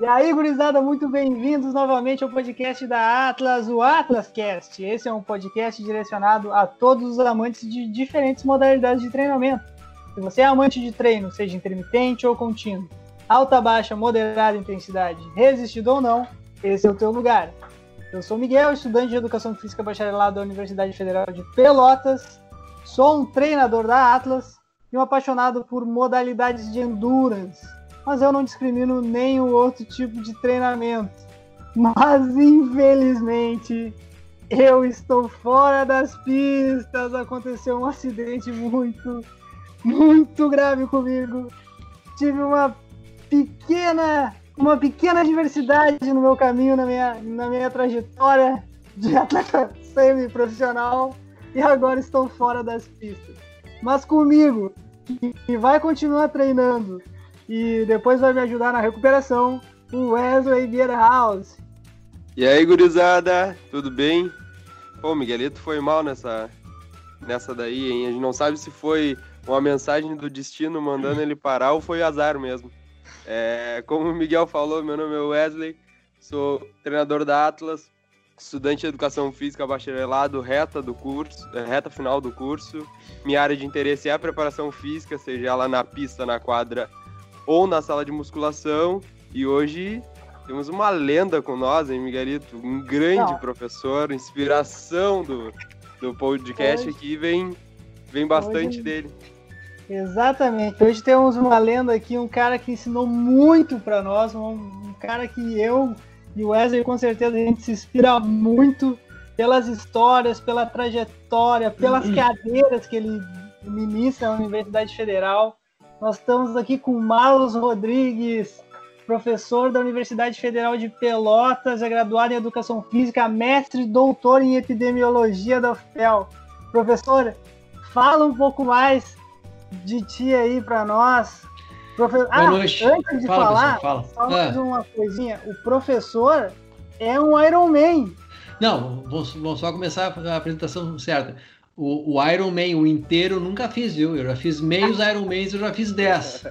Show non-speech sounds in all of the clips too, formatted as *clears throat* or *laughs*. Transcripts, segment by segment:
E aí, gurizada, muito bem-vindos novamente ao podcast da Atlas, o AtlasCast. Esse é um podcast direcionado a todos os amantes de diferentes modalidades de treinamento. Se você é amante de treino, seja intermitente ou contínuo, alta, baixa, moderada intensidade, resistido ou não, esse é o teu lugar. Eu sou Miguel, estudante de Educação Física bacharelado da Universidade Federal de Pelotas, sou um treinador da Atlas e um apaixonado por modalidades de endurance mas eu não discrimino nenhum outro tipo de treinamento. Mas infelizmente eu estou fora das pistas. Aconteceu um acidente muito, muito grave comigo. Tive uma pequena, uma pequena diversidade no meu caminho, na minha, na minha trajetória de atleta semi-profissional e agora estou fora das pistas. Mas comigo, que vai continuar treinando, e depois vai me ajudar na recuperação, o Wesley Bierhaus. E aí, gurizada, tudo bem? Pô, Miguelito foi mal nessa, nessa daí, hein? A gente não sabe se foi uma mensagem do destino mandando ele parar ou foi azar mesmo. É, como o Miguel falou, meu nome é Wesley, sou treinador da Atlas, estudante de educação física bacharelado, reta do curso, é, reta final do curso. Minha área de interesse é a preparação física, seja ela na pista, na quadra ou na sala de musculação. E hoje temos uma lenda com nós, hein, Miguelito? Um grande Não. professor, inspiração do, do podcast hoje, aqui, vem, vem bastante hoje, dele. Exatamente. Hoje temos uma lenda aqui, um cara que ensinou muito para nós, um, um, cara que eu e o Wesley com certeza a gente se inspira muito pelas histórias, pela trajetória, pelas uhum. cadeiras que ele ministra na Universidade Federal. Nós estamos aqui com Marlos Rodrigues, professor da Universidade Federal de Pelotas, é graduado em Educação Física, mestre e doutor em Epidemiologia da UFPEL. Professor, fala um pouco mais de ti aí para nós. Profe... Boa ah, noite. antes de fala, falar, fala. só mais ah. uma coisinha. O professor é um Iron Man. Não, vamos, vamos só começar a apresentação certa. O, o Iron Man, o inteiro, eu nunca fiz, viu? Eu já fiz meios Iron Mans, eu já fiz 10.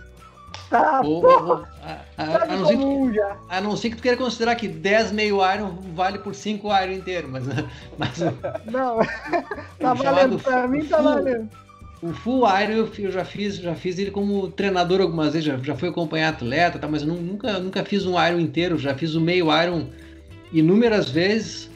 Tá, ou, ou, a, a, a, não ser que, a não ser que tu queira considerar que 10 meio Iron vale por 5 Iron inteiro, mas. *laughs* mas não, *laughs* tá valendo, pra mim tá valendo. O Full Iron eu, eu, já fiz, já fiz ele como treinador algumas vezes, já, já fui acompanhar atleta, tá, mas eu nunca, nunca fiz um Iron inteiro, já fiz o meio Iron inúmeras vezes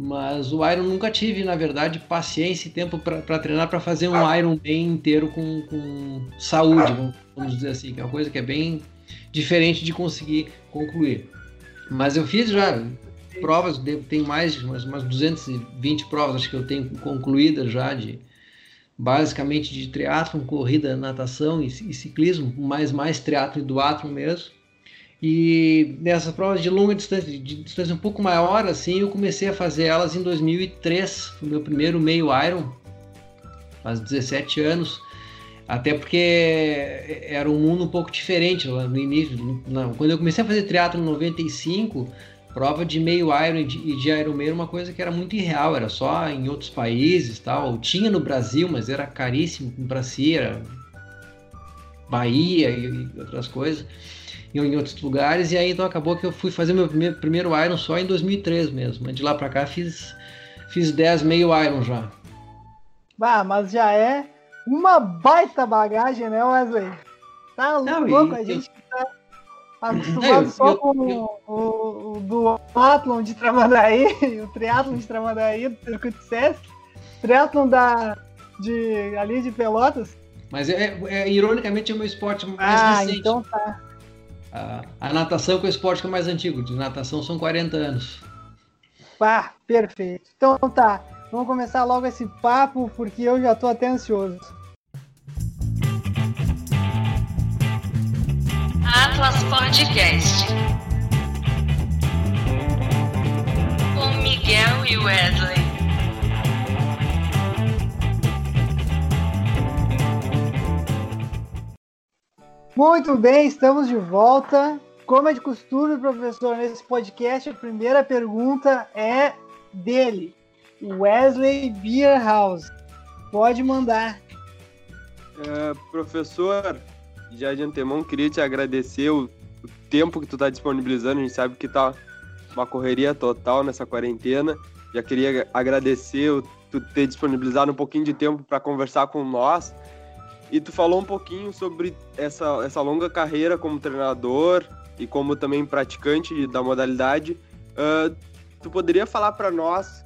mas o Iron nunca tive, na verdade, paciência e tempo para treinar para fazer um Iron bem inteiro com, com saúde, vamos dizer assim, que é uma coisa que é bem diferente de conseguir concluir. Mas eu fiz já provas, tem mais umas, umas 220 provas, acho que eu tenho concluídas já de basicamente de triatlon, corrida, natação e, e ciclismo, mais mais triatlon e duatlon mesmo. E nessas provas de longa distância, de distância um pouco maior, assim, eu comecei a fazer elas em 2003, foi meu primeiro meio Iron, faz 17 anos. Até porque era um mundo um pouco diferente lá no início. Não, quando eu comecei a fazer triatlo em 95, prova de meio Iron e de, Ironman era uma coisa que era muito irreal, era só em outros países tal. Tinha no Brasil, mas era caríssimo para si, era Bahia e outras coisas em outros lugares, e aí então acabou que eu fui fazer meu primeiro, primeiro Iron só em 2003 mesmo, de lá para cá fiz, fiz 10 meio Iron já. Bah, mas já é uma baita bagagem, né, Wesley? Tá louco, a gente *laughs* eu... tá acostumado eu, só eu, com eu, o, o duatlon de Tramandaí, *laughs* o triatlon de Tramandaí, do circuito Sesc, triatlon da, de, ali de Pelotas. Mas é, é, ironicamente é o meu esporte mais ah, recente. então tá. A, a natação que é o esporte que é mais antigo, de natação são 40 anos. Pá, perfeito. Então tá, vamos começar logo esse papo, porque eu já tô até ansioso. Atlas Podcast. Com Miguel e Wesley. Muito bem, estamos de volta. Como é de costume, professor, nesse podcast, a primeira pergunta é dele, Wesley Beerhouse. Pode mandar. É, professor, já de antemão queria te agradecer o, tempo que tu tá disponibilizando. A gente sabe que tá uma correria total nessa quarentena. Já queria agradecer o, tu ter disponibilizado um pouquinho de tempo para conversar com nós. E tu falou um pouquinho sobre essa, essa longa carreira como treinador e como também praticante da modalidade. Uh, tu poderia falar para nós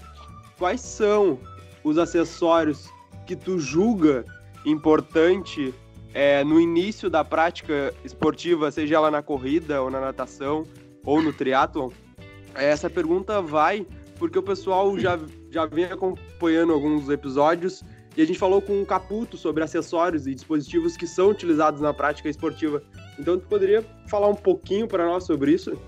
quais são os acessórios que tu julga importante é, no início da prática esportiva, seja ela na corrida ou na natação ou no triatlon? Essa pergunta vai porque o pessoal já, já vem acompanhando alguns episódios e a gente falou com o Caputo sobre acessórios e dispositivos que são utilizados na prática esportiva. Então, tu poderia falar um pouquinho para nós sobre isso?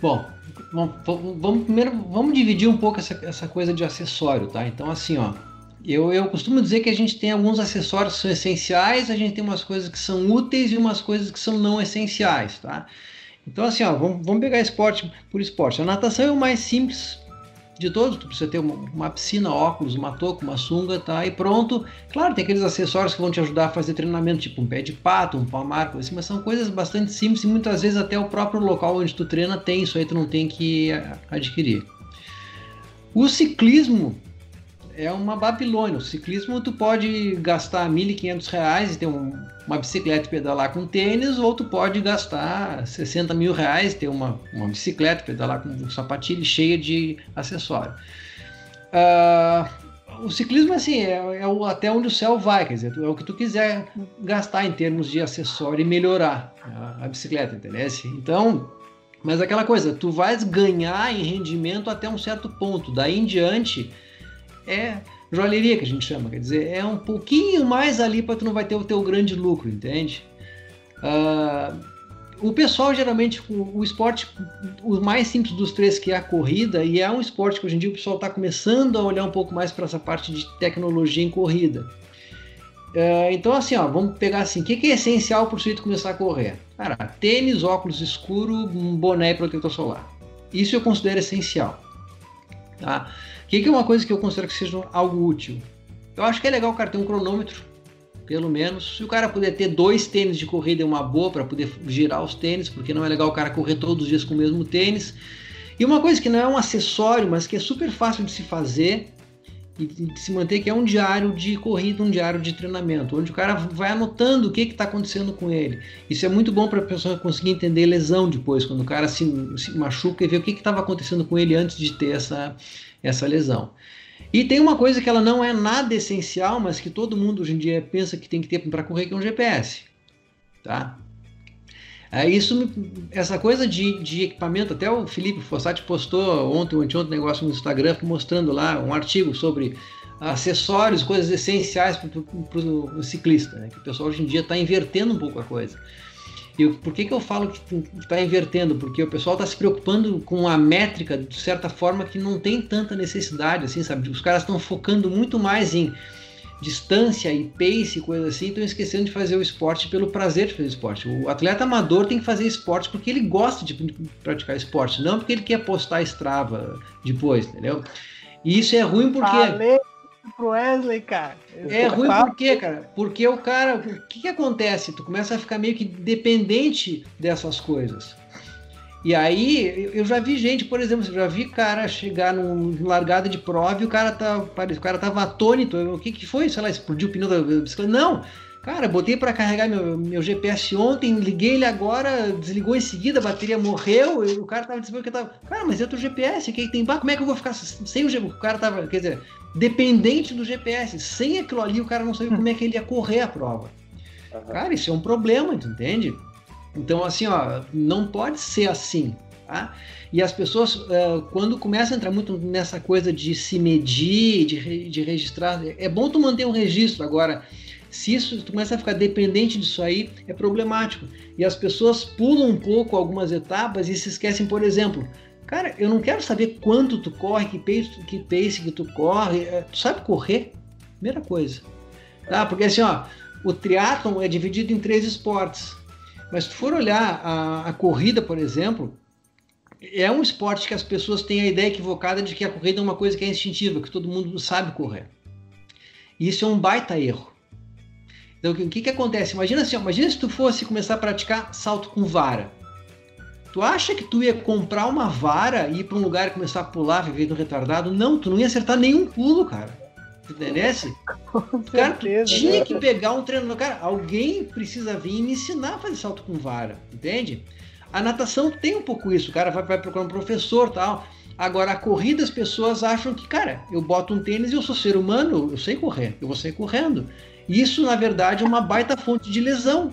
Bom, vamos, primeiro vamos dividir um pouco essa, essa coisa de acessório, tá? Então, assim, ó, eu, eu costumo dizer que a gente tem alguns acessórios que são essenciais, a gente tem umas coisas que são úteis e umas coisas que são não essenciais, tá? Então, assim, ó, vamos, vamos pegar esporte por esporte. A natação é o mais simples de todos, tu precisa ter uma, uma, piscina, óculos, uma touca, uma sunga, tá? E pronto. Claro, tem aqueles acessórios que vão te ajudar a fazer treinamento, tipo um pé de pato, um palmar, assim, mas são coisas bastante simples e muitas vezes até o próprio local onde tu treina tem isso aí, tu não tem que adquirir. O ciclismo é uma Babilônia. O ciclismo tu pode gastar R$ 1.500 e ter um, uma bicicleta e pedalar com tênis, ou tu pode gastar 60 mil reais ter uma, uma bicicleta e pedalar com um cheia de acessório. Uh, o ciclismo assim é, é o, até onde o céu vai, quer dizer, é o que tu quiser gastar em termos de acessório e melhorar a, a bicicleta, entendeu? Então, mas aquela coisa, tu vais ganhar em rendimento até um certo ponto, daí em diante é joalheria que a gente chama, quer dizer, é um pouquinho mais ali para tu não vai ter o teu grande lucro, entende? Uh, o pessoal geralmente, o, o, esporte, o mais simples dos três que é a corrida, e é um esporte que hoje em dia o pessoal está começando a olhar um pouco mais para essa parte de tecnologia em corrida. Uh, então assim, ó, vamos pegar assim, o que, que é essencial para o sujeito começar a correr? Cara, tênis, óculos escuro, um boné e protetor solar. Isso eu considero essencial. Tá? O que, que é uma coisa que eu considero que seja algo útil? Eu acho que é legal o cara ter um cronômetro, pelo menos. Se o cara puder ter dois tênis de corrida é uma boa para poder girar os tênis, porque não é legal o cara correr todos os dias com o mesmo tênis. E uma coisa que não é um acessório, mas que é super fácil de se fazer e de se manter, que é um diário de corrida, um diário de treinamento, onde o cara vai anotando o que está acontecendo com ele. Isso é muito bom para a pessoa conseguir entender lesão depois, quando o cara se, se machuca e ver o que estava acontecendo com ele antes de ter essa, essa lesão. E tem uma coisa que ela não é nada essencial, mas que todo mundo hoje em dia pensa que tem que ter para correr, que é um GPS. Tá? É isso, essa coisa de, de equipamento, até o Felipe Fossati postou ontem ou anteontem um negócio no Instagram mostrando lá um artigo sobre acessórios, coisas essenciais para o ciclista, né? que o pessoal hoje em dia está invertendo um pouco a coisa. E por que, que eu falo que está invertendo? Porque o pessoal está se preocupando com a métrica de certa forma que não tem tanta necessidade, assim, sabe? Os caras estão focando muito mais em distância e pace, coisa assim, estão esquecendo de fazer o esporte pelo prazer de fazer esporte. O atleta amador tem que fazer esporte porque ele gosta de praticar esporte, não porque ele quer postar Strava depois, entendeu? E isso é ruim porque. Falei pro Wesley, cara. É ruim por quê, cara? Porque o cara. O que, que acontece? Tu começa a ficar meio que dependente dessas coisas. E aí, eu já vi gente, por exemplo, eu já vi cara chegar num largada de prova e o cara, tá, o cara tava atônito. O que, que foi? Sei lá, explodiu o pneu da bicicleta? Não! Cara, botei para carregar meu, meu GPS ontem, liguei ele agora, desligou em seguida, a bateria morreu, e o cara tava dizendo que tava. Cara, mas é teu GPS, que tem. Bah, como é que eu vou ficar sem o GPS? O cara tava, quer dizer, dependente do GPS. Sem aquilo ali, o cara não sabia como é que ele ia correr a prova. Cara, isso é um problema, entende? Então, assim, ó, não pode ser assim. Tá? E as pessoas, uh, quando começam a entrar muito nessa coisa de se medir, de, de registrar, é bom tu manter um registro. Agora, se isso tu começa a ficar dependente disso aí, é problemático. E as pessoas pulam um pouco algumas etapas e se esquecem, por exemplo, cara, eu não quero saber quanto tu corre, que pace, que pace que tu corre, é, tu sabe correr? Primeira coisa. Tá? Porque assim, ó, o triatlon é dividido em três esportes. Mas se tu for olhar a, a corrida, por exemplo, é um esporte que as pessoas têm a ideia equivocada de que a corrida é uma coisa que é instintiva, que todo mundo sabe correr. E isso é um baita erro. Então, o que, que acontece? Imagina assim, imagina se tu fosse começar a praticar salto com vara. Tu acha que tu ia comprar uma vara e ir pra um lugar e começar a pular, viver no retardado? Não, tu não ia acertar nenhum pulo, cara. Entendesse? Com *laughs* Cara, tu certeza. tinha que pegar um treinador. Cara, alguém precisa vir e me ensinar a fazer salto com vara, entende? A natação tem um pouco isso, o cara vai, vai procurar um professor tal. Agora, a corrida, as pessoas acham que, cara, eu boto um tênis e eu sou ser humano, eu sei correr, eu vou sair correndo. Isso, na verdade, é uma baita fonte de lesão.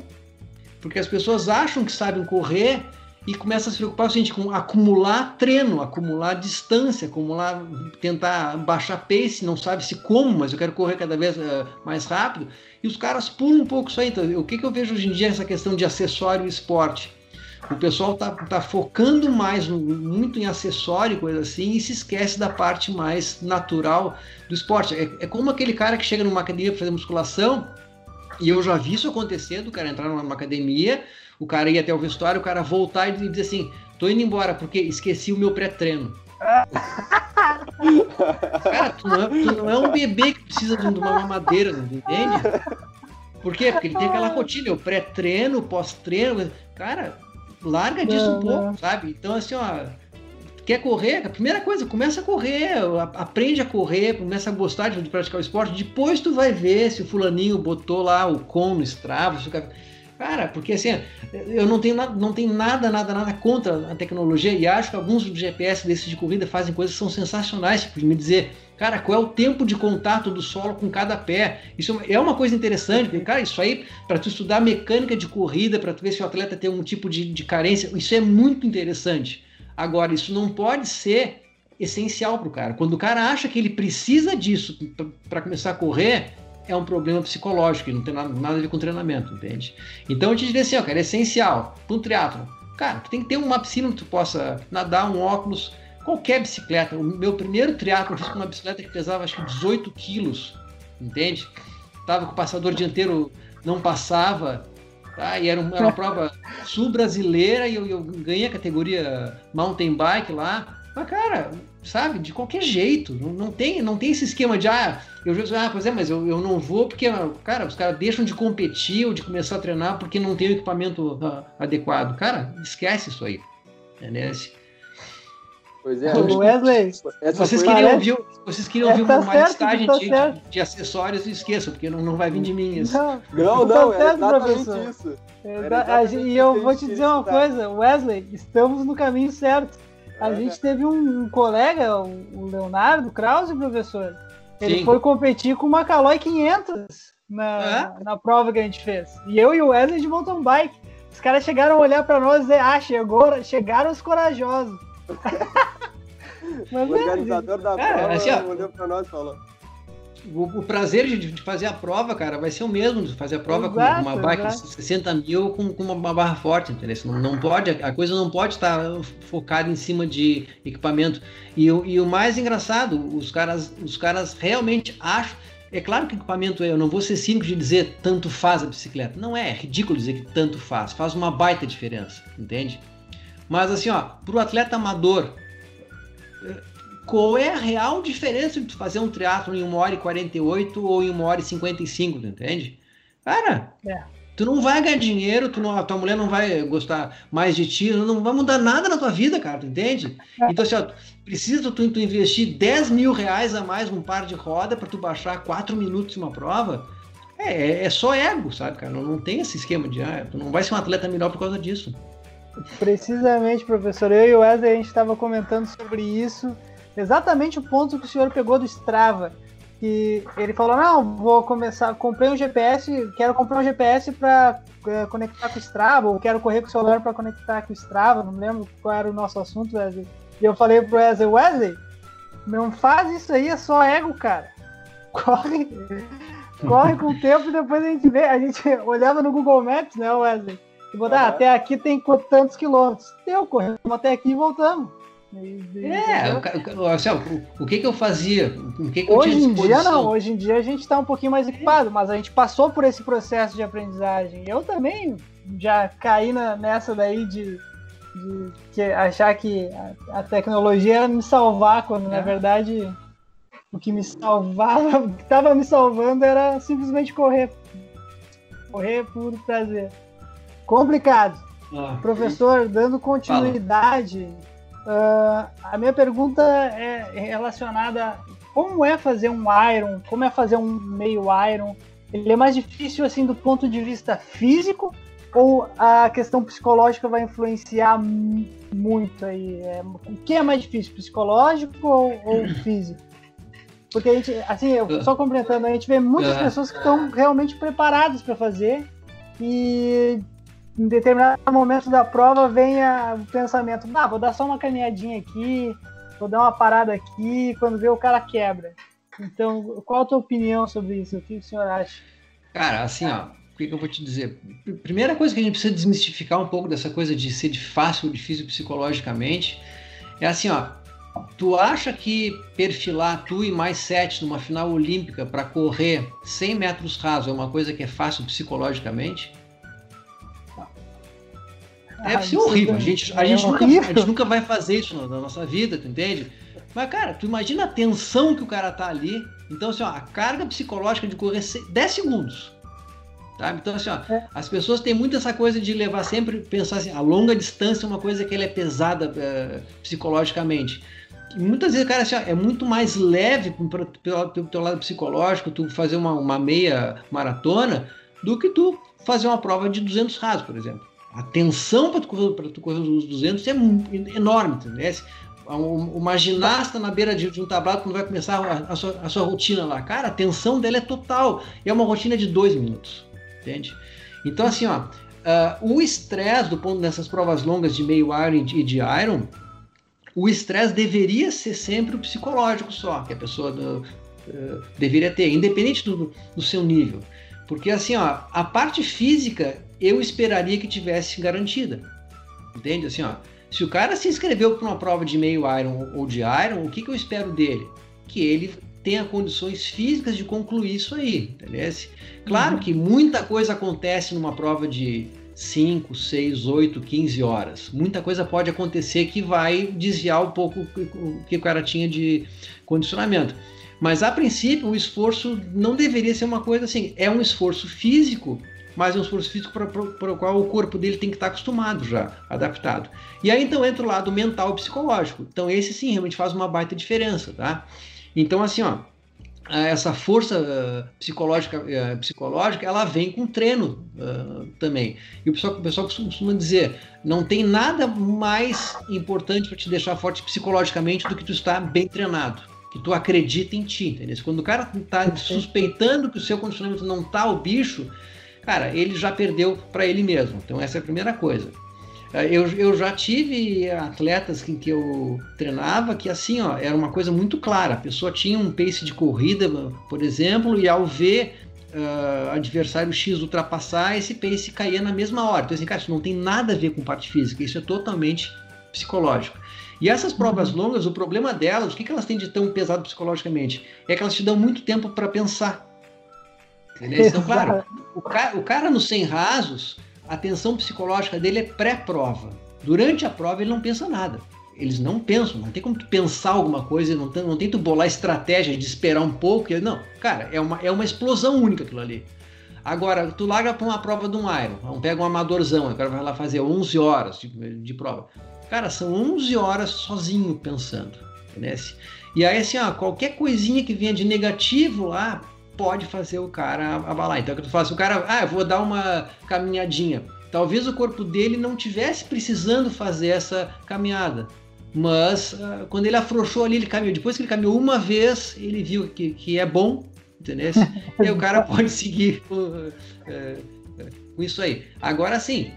Porque as pessoas acham que sabem correr e começam a se preocupar o seguinte, com acumular treino, acumular distância, acumular, tentar baixar pace, não sabe se como, mas eu quero correr cada vez eh, mais rápido. E os caras pulam um pouco isso aí. Então, o que, que eu vejo hoje em dia essa questão de acessório e esporte? O pessoal tá, tá focando mais no- muito em acessório, coisa assim, e se esquece da parte mais natural do esporte. É, é como aquele cara que chega numa academia para fazer musculação, e eu já vi isso acontecer, do cara entrar numa academia, o cara ir até o vestuário, o cara voltar e dizer assim, tô indo embora porque esqueci o meu pré-treino. *laughs* cara, tu não, é, tu não é um bebê que precisa de uma mamadeira, entende? Por quê? Porque ele tem aquela rotina, o pré-treino, o pós-treino. Cara, larga disso Não, um pouco, não. sabe? Então, assim, ó, quer correr? A primeira coisa, começa a correr, aprende a correr, começa a gostar de, de praticar o esporte. Depois tu vai ver se o fulaninho botou lá o com no Strava. se o cara- Cara, porque assim, eu não tenho, nada, não tenho nada, nada, nada contra a tecnologia e acho que alguns GPS desses de corrida fazem coisas que são sensacionais, tipo me dizer, cara, qual é o tempo de contato do solo com cada pé. Isso é uma- é coisa interessante, porque, cara, isso aí, para tu estudar mecânica de corrida, para tu ver se o atleta tem um tipo de, de carência, isso é muito interessante. Agora, isso não pode ser essencial para o cara. Quando o cara acha que ele precisa disso para começar a correr, é um problema psicológico, e não tem nada, nada a ver com treinamento, entende? Então eu te diria assim, ó, cara, é essencial para um triatlo. Cara, tu tem que ter uma piscina que tu possa nadar, um óculos, qualquer bicicleta. O meu primeiro triatlo eu fiz com uma bicicleta que pesava acho que 18 quilos, entende? Tava com o passador dianteiro, não passava, tá? E era, um- era uma prova sul-brasileira e eu, eu ganhei a categoria mountain bike lá. Mas, cara, sabe, de qualquer jeito. Não, não tem, não tem esse esquema de, ah, eu já ah, pois é, mas eu, eu não vou porque, cara, os caras deixam de competir ou de começar a treinar porque não tem o equipamento ah, adequado. Cara, esquece isso aí. Entendeu? Pois é. Ô, Wesley, Vocês queriam Parece- ouvir, vocês queriam É, ouvir tá uma certo, listagem tá de, de, de acessórios, esqueçam, porque não, não vai vir de mim isso. não, Não, Tá não, é certo, exatamente professor. isso. é, e eu vou te dizer uma coisa, Wesley, estamos no caminho certo. A É. gente teve um, um colega, o o Leonardo Krause, professor. Ele Sim. foi competir com uma Caloi 500 na, na prova que a gente fez. E eu e o Wesley de mountain bike. Os caras chegaram a olhar pra nós e dizer, ah, chegou, chegaram os corajosos. *laughs* Mas O é, organizador da Cara, prova assim, ó, olhou pra nós e falou. O, o prazer de, de fazer a prova, cara, vai ser o mesmo de fazer a prova Exato, com uma bike exato. de 60 mil com, com uma barra forte, entendeu? Não, não pode, a coisa não pode estar focada em cima de equipamento. E, o- e o mais engraçado, os caras, os caras realmente acham. É claro que equipamento é, eu não vou ser cínico de dizer tanto faz a bicicleta. Não é, é ridículo dizer que tanto faz. Faz uma baita diferença, entende? Mas assim, ó, pro atleta amador, qual é a real diferença de fazer um triatlo em 1 hora e 48 ou em 1 hora e 55, tu entende? Cara, É. tu não vai ganhar dinheiro, tu não, a tua mulher não vai gostar mais de ti, não vai mudar nada na tua vida, cara, tu entende? Então, assim, ó, precisa tu, tu investir 10 mil reais a mais num par de roda para tu baixar 4 minutos uma prova? É, é, é só ego, sabe, cara? Não, não tem esse esquema de, ah, tu não vai ser um atleta melhor por causa disso. Precisamente, professor. Eu e o Wesley a gente estava comentando sobre isso. Exatamente o ponto que o senhor pegou do Strava. Que ele falou: Não, vou começar. Comprei um GPS, quero comprar um GPS para conectar com o Strava, ou quero correr com o celular para conectar com o Strava. Não lembro qual era o nosso assunto, Wesley. E eu falei pro Wesley: Wesley, não faz isso aí, é só ego, cara. *laughs* Corre. Corre com o tempo e depois a gente vê. A gente *laughs* olhava no Google Maps, né, Wesley? E botar, ah, Aham. até aqui tem tantos quilômetros. Deu, corremos até aqui e voltamos. É, entendeu? o, assim, o, o que que eu fazia? O que que eu Hoje em dia não, hoje em dia a gente está um pouquinho mais equipado, mas a gente passou por esse processo de aprendizagem. Eu também já caí na- nessa daí de, de que- achar que a, a tecnologia era me salvar, quando na É. verdade o que me salvava, *laughs* o que estava me salvando era simplesmente correr. Correr por prazer. Complicado. Ah, Professor, dando continuidade, ah, a minha pergunta é relacionada a como é fazer um Iron, como é fazer um meio Iron. Ele é mais difícil assim do ponto de vista físico ou a questão psicológica vai influenciar mu- muito aí? É, o que é mais difícil, psicológico ou, ou *clears throat* físico? Porque a gente, assim, eu, só complementando, a gente vê muitas Ah. pessoas que estão realmente preparadas para fazer e em determinado momento da prova vem o pensamento, ah, vou dar só uma caminhadinha aqui, vou dar uma parada aqui, quando vê o cara quebra. Então, qual a tua opinião sobre isso? O que o senhor acha? Cara, assim, ó, o que, eu vou te dizer? Pr- Primeira coisa que a gente precisa desmistificar um pouco dessa coisa de ser de fácil ou difícil psicologicamente é assim, ó. Tu acha que perfilar tu e mais sete numa final olímpica para correr 100 metros raso é uma coisa que é fácil psicologicamente? Deve Ah, ser horrível. é- A gente, é a, gente nunca, a gente nunca vai fazer isso na, nossa vida, tu entende? Mas, cara, tu imagina a tensão que o cara tá ali. Então, assim, ó, a carga psicológica de correr se- 10 segundos. Sabe? Então, assim, ó, É. as pessoas têm muito essa coisa de levar sempre, pensar assim, a longa distância é uma coisa que ela é pesada eh, psicologicamente. E muitas vezes, cara, assim, ó, é muito mais leve pelo, pelo teu lado psicológico tu fazer uma, uma meia maratona do que tu fazer uma prova de 200 rasos, por exemplo. A tensão para tu, correr- pra tu correr os 200 é enorme, entendeu? Um- Uma ginasta na beira de, um tablado, quando vai começar a, sua, a sua rotina lá, cara, a tensão dela é total. E é uma rotina de dois minutos, entende? Então, assim, ó, ah, o estresse do ponto dessas provas longas de meio Iron e de- Iron, o estresse deveria ser sempre o psicológico só, que a pessoa eh, deveria ter, independente do, do seu nível. Porque assim, ó, a parte física eu esperaria que tivesse garantida. Entende? Assim, ó, se o cara se inscreveu para uma prova de meio Iron ou de Iron, o que, que eu espero dele? Que ele tenha condições físicas de concluir isso aí, entendeu? Claro Uhum. que muita coisa acontece numa prova de 5, 6, 8, 15 horas. Muita coisa pode acontecer que vai desviar um pouco o que- o que o cara tinha de condicionamento. Mas a princípio o esforço não deveria ser uma coisa assim. É um esforço físico, mas é um esforço físico para, o qual o corpo dele tem que estar acostumado já, adaptado. E aí então entra o lado mental e psicológico. Então esse sim realmente faz uma baita diferença, tá? Então assim, ó, essa força uh, psicológica, uh, psicológica, ela vem com treino uh, também. E o pessoal, o pessoal costuma dizer, não tem nada mais importante para te deixar forte psicologicamente do que tu estar bem treinado, que tu acredita em ti, entendeu? Quando o cara está suspeitando que o seu condicionamento não tá o bicho, cara, ele já perdeu para ele mesmo. Então essa é a primeira coisa. Eu, eu já tive atletas em que eu treinava que assim, ó, era uma coisa muito clara. A pessoa tinha um pace de corrida, por exemplo, e ao ver uh, adversário X ultrapassar, esse pace caía na mesma hora. Então, assim, cara, isso não tem nada a ver com parte física, isso é totalmente psicológico. E essas provas longas, o problema delas, o que, que elas têm de tão pesado psicologicamente? É que elas te dão muito tempo para pensar. Então, claro, o cara, o cara nos 100 rasos, a tensão psicológica dele é pré-prova. Durante a prova ele não pensa nada. Eles não pensam, não tem como tu pensar alguma coisa, não tem, não tem tu bolar estratégia de esperar um pouco. Não, cara, é uma, é uma explosão única aquilo ali. Agora, tu larga para uma prova de um Iron, pega um amadorzão, o cara vai lá fazer 11 horas de, de prova. Cara, são 11 horas sozinho pensando, entendeu? E aí, assim, ó, qualquer coisinha que venha de negativo lá, pode fazer o cara abalar. Então, é que tu fala assim, o cara, ah, eu vou dar uma caminhadinha. Talvez o corpo dele não tivesse precisando fazer essa caminhada, mas uh, quando ele afrouxou ali, ele caminhou. Depois que ele caminhou uma vez, ele viu que, que é bom, entendeu? *laughs* e o cara pode seguir uh, uh, com isso aí. Agora, sim,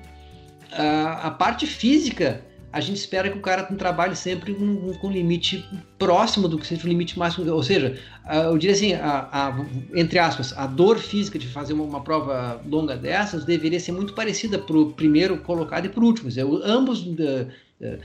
a parte física a gente espera que o cara trabalhe sempre com, com limite próximo do que seja o limite máximo. Ou seja, eu diria assim, a, a, entre aspas, a dor física de fazer uma, uma, prova longa dessas deveria ser muito parecida para o primeiro colocado e para o último. Dizer, ambos uh, uh,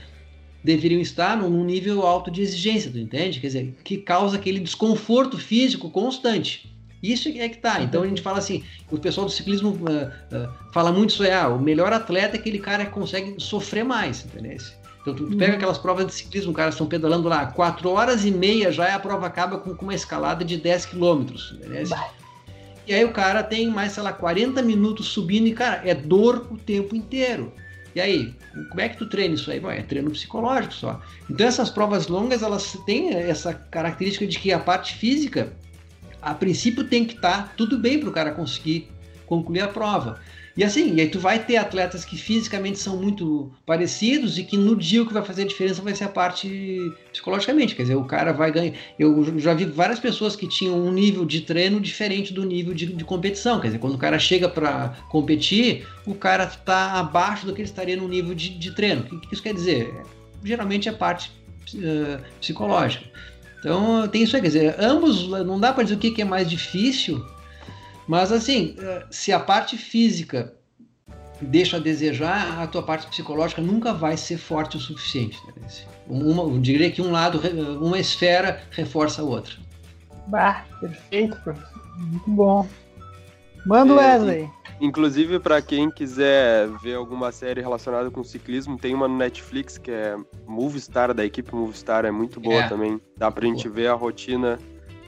deveriam estar num nível alto de exigência, tu entende? Quer dizer, que causa aquele desconforto físico constante. Isso é que tá. Então a gente fala assim, o pessoal do ciclismo uh, uh, fala muito isso, é, ah, o melhor atleta é aquele cara que consegue sofrer mais, entendeu? Então tu, tu pega aquelas provas de ciclismo, caras estão pedalando lá, 4 horas e meia já a prova acaba com, com uma escalada de 10 quilômetros? E aí o cara tem mais, sei lá, 40 minutos subindo e, cara, é dor o tempo inteiro. E aí, como é que tu treina isso aí? Bom, é treino psicológico só. Então essas provas longas, elas têm essa característica de que a parte física, a princípio tem que estar tá tudo bem para o cara conseguir concluir a prova. E assim, e aí tu vai ter atletas que fisicamente são muito parecidos e que no dia o que vai fazer a diferença vai ser a parte psicologicamente. Quer dizer, o cara vai ganhar. Eu já vi várias pessoas que tinham um nível de treino diferente do nível de, de competição. Quer dizer, quando o cara chega para competir, o cara está abaixo do que ele estaria no nível de, de treino. O que isso quer dizer? Geralmente é parte uh, psicológica. Então tem isso aí, quer dizer, ambos, não dá para dizer o que, que é mais difícil, mas assim, eh, se a parte física deixa a desejar, a tua parte psicológica nunca vai ser forte o suficiente. Né? Uma, eu diria que um lado, uma esfera reforça a outra. Bah, perfeito, professor. Muito bom. Manda o é, Wesley. Inclusive, para quem quiser ver alguma série relacionada com ciclismo, tem uma no Netflix que é Movistar, da equipe Movistar, é muito boa é. também. Dá pra gente ver a rotina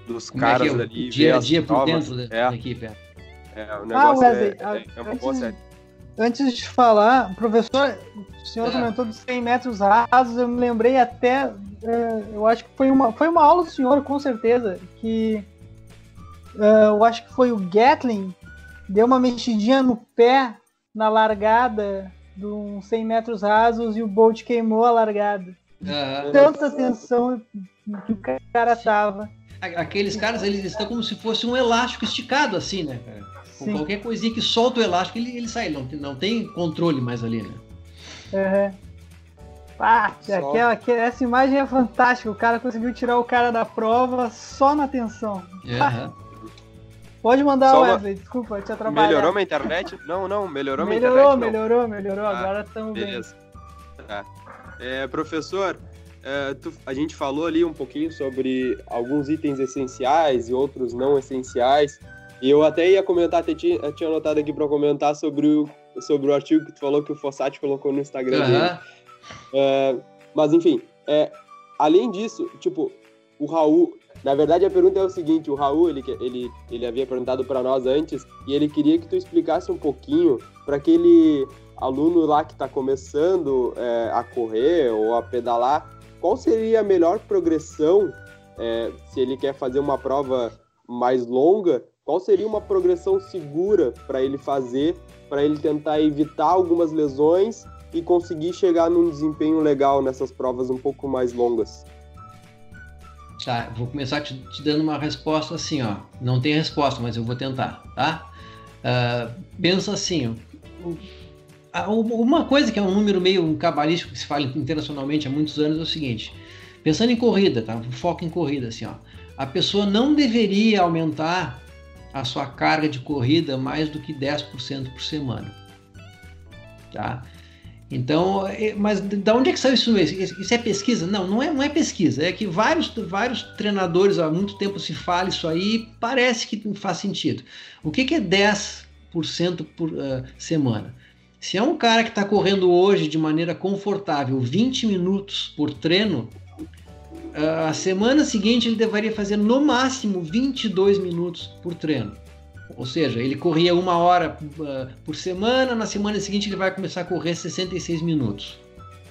dos Como caras é é? ali. Dia a dia por dentro da, é. da equipe. É. é, o negócio ah, Wesley, é, é, uma antes, boa série. Antes de falar, professor, o senhor comentou dos 100 metros rasos, eu me lembrei até, eu acho que foi uma, foi uma aula do senhor, com certeza, que eu acho que foi o Gatling, deu uma mexidinha no pé na largada dos 100 metros rasos e o Bolt queimou a largada. Uhum. Tanta tensão que o cara tava aqueles caras, eles estão como se fosse um elástico esticado assim, né, Com qualquer coisinha que solta o elástico, ele, ele sai, não, não tem controle mais ali, né? Uhum. Ah, aquela, aquela, essa imagem é fantástica. O cara conseguiu tirar o cara da prova só na tensão. Uhum. Pode mandar, só Wesley, uma... desculpa, te atrapalhar. Melhorou minha internet? Não, não, melhorou, melhorou minha internet. Melhorou, melhorou, melhorou. Ah, Agora estamos bem. Tá. É, professor, é, tu, a gente falou ali um pouquinho sobre alguns itens essenciais e outros não essenciais. E eu até ia comentar, até tinha, tinha anotado aqui para comentar sobre o, sobre o artigo que tu falou que o Fossati colocou no Instagram uhum. dele. É, mas enfim, é, além disso, tipo, o Raul. Na verdade, a pergunta é o seguinte: o Raul ele, ele, ele havia perguntado para nós antes e ele queria que tu explicasse um pouquinho para aquele aluno lá que está começando é, a correr ou a pedalar qual seria a melhor progressão é, se ele quer fazer uma prova mais longa? Qual seria uma progressão segura para ele fazer, para ele tentar evitar algumas lesões e conseguir chegar num desempenho legal nessas provas um pouco mais longas? Tá, vou começar te, te dando uma resposta assim, ó. Não tem resposta, mas eu vou tentar, tá? Uh, pensa assim, uma coisa que é um número meio cabalístico que se fala internacionalmente há muitos anos é o seguinte: pensando em corrida, tá? Foco em corrida, assim, ó. A pessoa não deveria aumentar a sua carga de corrida mais do que 10% por semana, tá? Então, é, mas da onde é que saiu isso? Isso é pesquisa? Não, não é, não é pesquisa. É que vários, vários treinadores há muito tempo se fala isso aí parece que faz sentido. O que, que é 10% por uh, semana? Se é um cara que está correndo hoje de maneira confortável 20 minutos por treino, a semana seguinte ele deveria fazer no máximo 22 minutos por treino. Ou seja, ele corria uma hora uh, por semana, na semana seguinte ele vai começar a correr 66 minutos.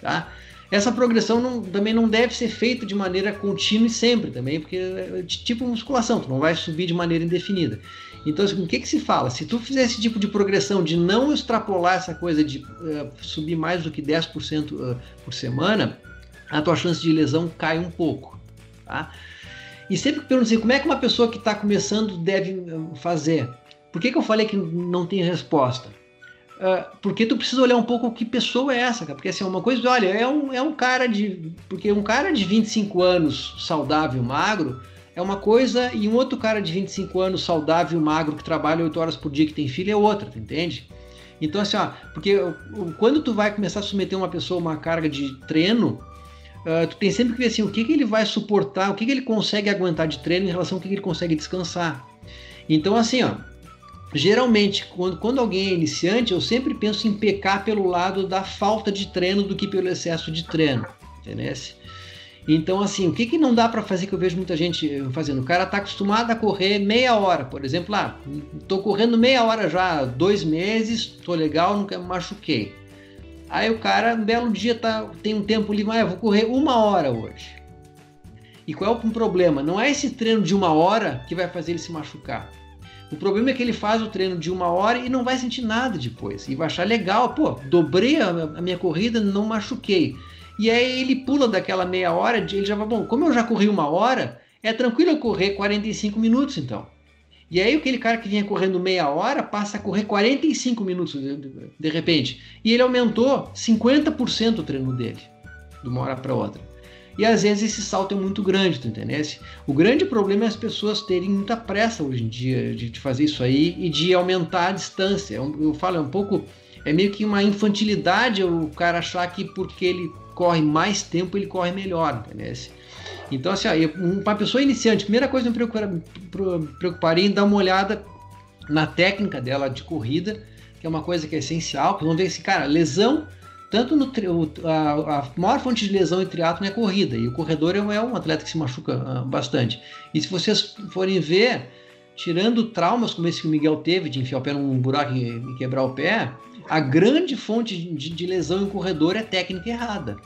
Tá? Essa progressão não, também não deve ser feita de maneira contínua e sempre também, porque é tipo musculação, tu não vai subir de maneira indefinida. Então, assim, o que, que se fala? Se tu fizer esse tipo de progressão de não extrapolar essa coisa de uh, subir mais do que 10% uh, eh, por semana, a tua chance de lesão cai um pouco. Tá? E sempre pergunto assim, como é que uma pessoa que está começando deve eh, fazer? Por que, que eu falei que não tem resposta? Uh, porque tu precisa olhar um pouco que pessoa é essa, cara. Porque assim, uma coisa, olha, é um, é um cara de. Porque um cara de 25 anos saudável, magro, é uma coisa e um outro cara de 25 anos, saudável, magro, que trabalha 8 horas por dia, que tem filho, é outra, tu entende? Então, assim, ó, porque quando tu vai começar a submeter uma pessoa a uma carga de treino, uh, tu tem sempre que ver assim, o que, que ele vai suportar, o que, que ele consegue aguentar de treino em relação ao que, que ele consegue descansar. Então, assim, ó, geralmente, quando, quando alguém é iniciante, eu sempre penso em pecar pelo lado da falta de treino do que pelo excesso de treino, entendeu? Então, assim, o que, que não dá para fazer que eu vejo muita gente fazendo? O cara está acostumado a correr meia hora, por exemplo, ah, tô correndo meia hora já, dois meses, tô legal, nunca me machuquei. Aí o cara, um belo dia, tá, tem um tempo livre, ah, eu vou correr uma hora hoje. E qual é o problema? Não é esse treino de uma hora que vai fazer ele se machucar. O problema é que ele faz o treino de uma hora e não vai sentir nada depois. E vai achar legal, pô, dobrei a, a minha corrida, não machuquei. E aí ele pula daquela meia hora, ele já vai, bom, como eu já corri uma hora, é tranquilo eu correr 45 minutos então. E aí aquele cara que vinha correndo meia hora passa a correr 45 minutos de, de repente. E ele aumentou 50% o treino dele, de uma hora para outra. E às vezes esse salto é muito grande, tu entendesse? O grande problema é as pessoas terem muita pressa hoje em dia de, de fazer isso aí e de aumentar a distância. Eu, eu falo, é um pouco. É meio que uma infantilidade o cara achar que porque ele corre mais tempo, ele corre melhor, entendesse? Então, assim, uma pessoa iniciante, primeira coisa que eu me preocuparia em dar uma olhada na técnica dela de corrida, que é uma coisa que é essencial, porque vamos ver se, cara, lesão, tanto no a, a maior fonte de lesão em triatlo é corrida, e o corredor é um atleta que se machuca uh, bastante. E se vocês forem ver, tirando traumas como esse que o Miguel teve, de enfiar o pé num buraco e, e quebrar o pé, a grande fonte de, de lesão em corredor é técnica errada.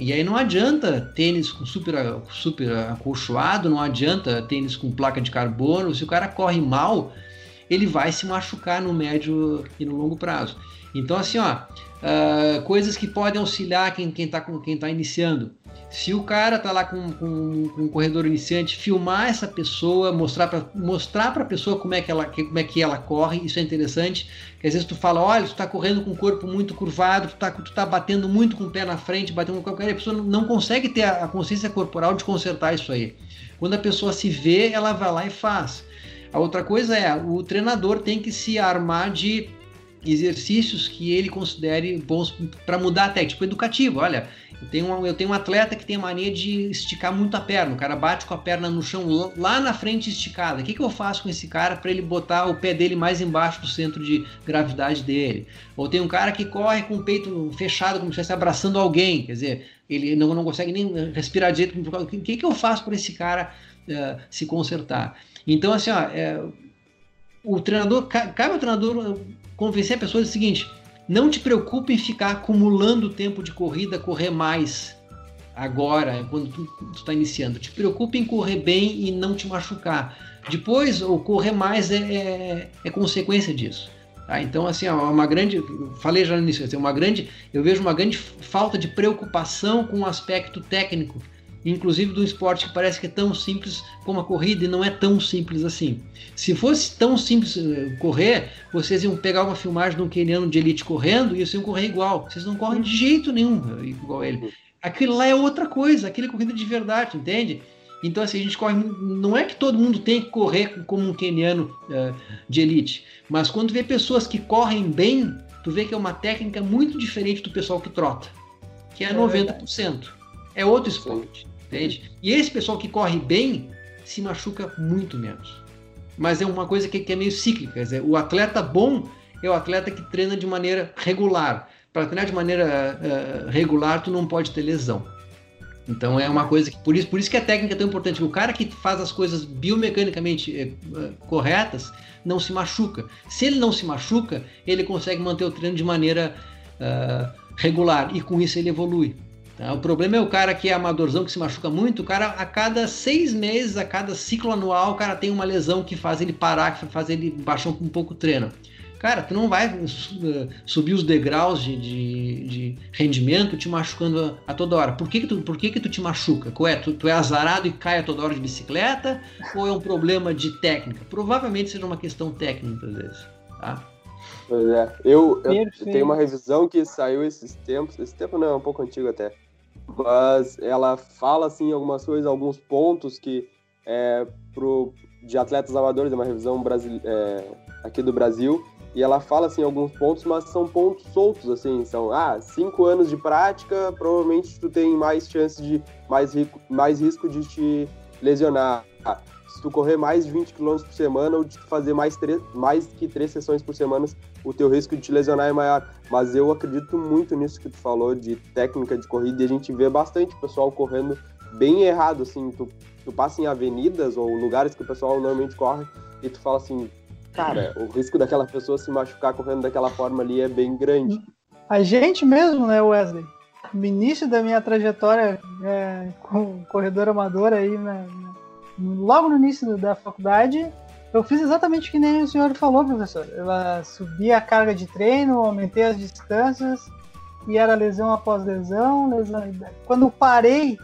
E aí não adianta tênis com super, super acolchoado, não adianta tênis com placa de carbono. Se o cara corre mal, ele vai se machucar no médio e no longo prazo. Então, assim, ó, uh, coisas que podem auxiliar quem, quem, tá, quem tá iniciando. Se o cara tá lá com, com, com um corredor iniciante, filmar essa pessoa, mostrar para mostrar a pessoa como é, que ela, como é que ela corre, isso é interessante. Que às vezes tu fala, olha, tu tá correndo com o corpo muito curvado, tu tá, tu tá batendo muito com o pé na frente, batendo com o a pessoa não consegue ter a consciência corporal de consertar isso aí. Quando a pessoa se vê, ela vai lá e faz. A outra coisa é, o treinador tem que se armar de exercícios que ele considere bons para mudar a técnica, tipo educativo. Olha, eu tenho, um, eu tenho um atleta que tem a mania de esticar muito a perna. O cara bate com a perna no chão lá na frente esticada. O que, que eu faço com esse cara para ele botar o pé dele mais embaixo do centro de gravidade dele? Ou tem um cara que corre com o peito fechado, como se estivesse abraçando alguém. Quer dizer, ele não, não consegue nem respirar direito. O que, que eu faço para esse cara uh, se consertar? Então, assim, ó, é, o treinador, cabe ao treinador convencer a pessoa do seguinte não te preocupe em ficar acumulando tempo de corrida, correr mais agora, quando tu está iniciando. Te preocupe em correr bem e não te machucar. Depois, o correr mais é, é, é consequência disso. Tá? Então, assim, é uma grande. Falei já no início, assim, uma grande. Eu vejo uma grande falta de preocupação com o aspecto técnico inclusive do esporte que parece que é tão simples como a corrida e não é tão simples assim. Se fosse tão simples eh, correr, vocês iam pegar uma filmagem de um keniano de elite correndo e vocês iam correr igual. Vocês não correm de jeito nenhum eh, igual ele. Aquilo lá é outra coisa, aquilo é corrida de verdade, entende? Então, assim, a gente corre. Não é que todo mundo tem que correr como um keniano uh, de elite, mas quando vê pessoas que correm bem, tu vê que é uma técnica muito diferente do pessoal que trota, que é, é 90%. É outro esporte. Entende? E esse pessoal que corre bem se machuca muito menos. Mas é uma coisa que, que é meio cíclica. Dizer, o atleta bom é o atleta que treina de maneira regular. Para treinar de maneira uh, regular, tu não pode ter lesão. Então é uma coisa que por isso, por isso que a técnica é tão importante. O cara que faz as coisas biomecanicamente uh, corretas não se machuca. Se ele não se machuca, ele consegue manter o treino de maneira uh, regular e com isso ele evolui. Tá? O problema é o cara que é amadorzão, que se machuca muito, o cara a cada seis meses, a cada ciclo anual, o cara tem uma lesão que faz ele parar, que faz ele baixar um pouco o treino. Cara, tu não vai eh, subir os degraus de, de, de rendimento te machucando a, a, toda hora. Por que, que, tu, por que, que tu te machuca? Qual é? Tu, tu é azarado e cai a toda hora de bicicleta? Ou é um problema de técnica? Provavelmente seja uma questão técnica, às vezes. Tá? Pois é. Eu, eu, eu, tenho uma revisão que saiu esses tempos. Esse tempo não, é um pouco antigo até mas ela fala assim algumas coisas, alguns pontos que é, pro, de atletas amadores, é uma revisão Brasil, é, aqui do Brasil, e ela fala assim alguns pontos, mas são pontos soltos, assim, são ah, cinco anos de prática, provavelmente tu tem mais chance de mais, rico, mais risco de te lesionar. Ah, se tu correr mais de 20 km por semana ou de fazer mais, mais que três sessões por semana, o teu risco de te lesionar é maior. Mas eu acredito muito nisso que tu falou de técnica de corrida e a gente vê bastante pessoal correndo bem errado, assim, tu, tu passa em avenidas ou lugares que o pessoal normalmente corre e tu fala assim, cara, o risco daquela pessoa se machucar correndo daquela forma ali é bem grande. a gente mesmo, né, Wesley? No início da minha trajetória é, corredor amador aí, né, logo no início da faculdade, eu fiz exatamente o que nem o senhor falou, professor. Eu subi a carga de treino, aumentei as distâncias, e era lesão após lesão, lesão. Quando parei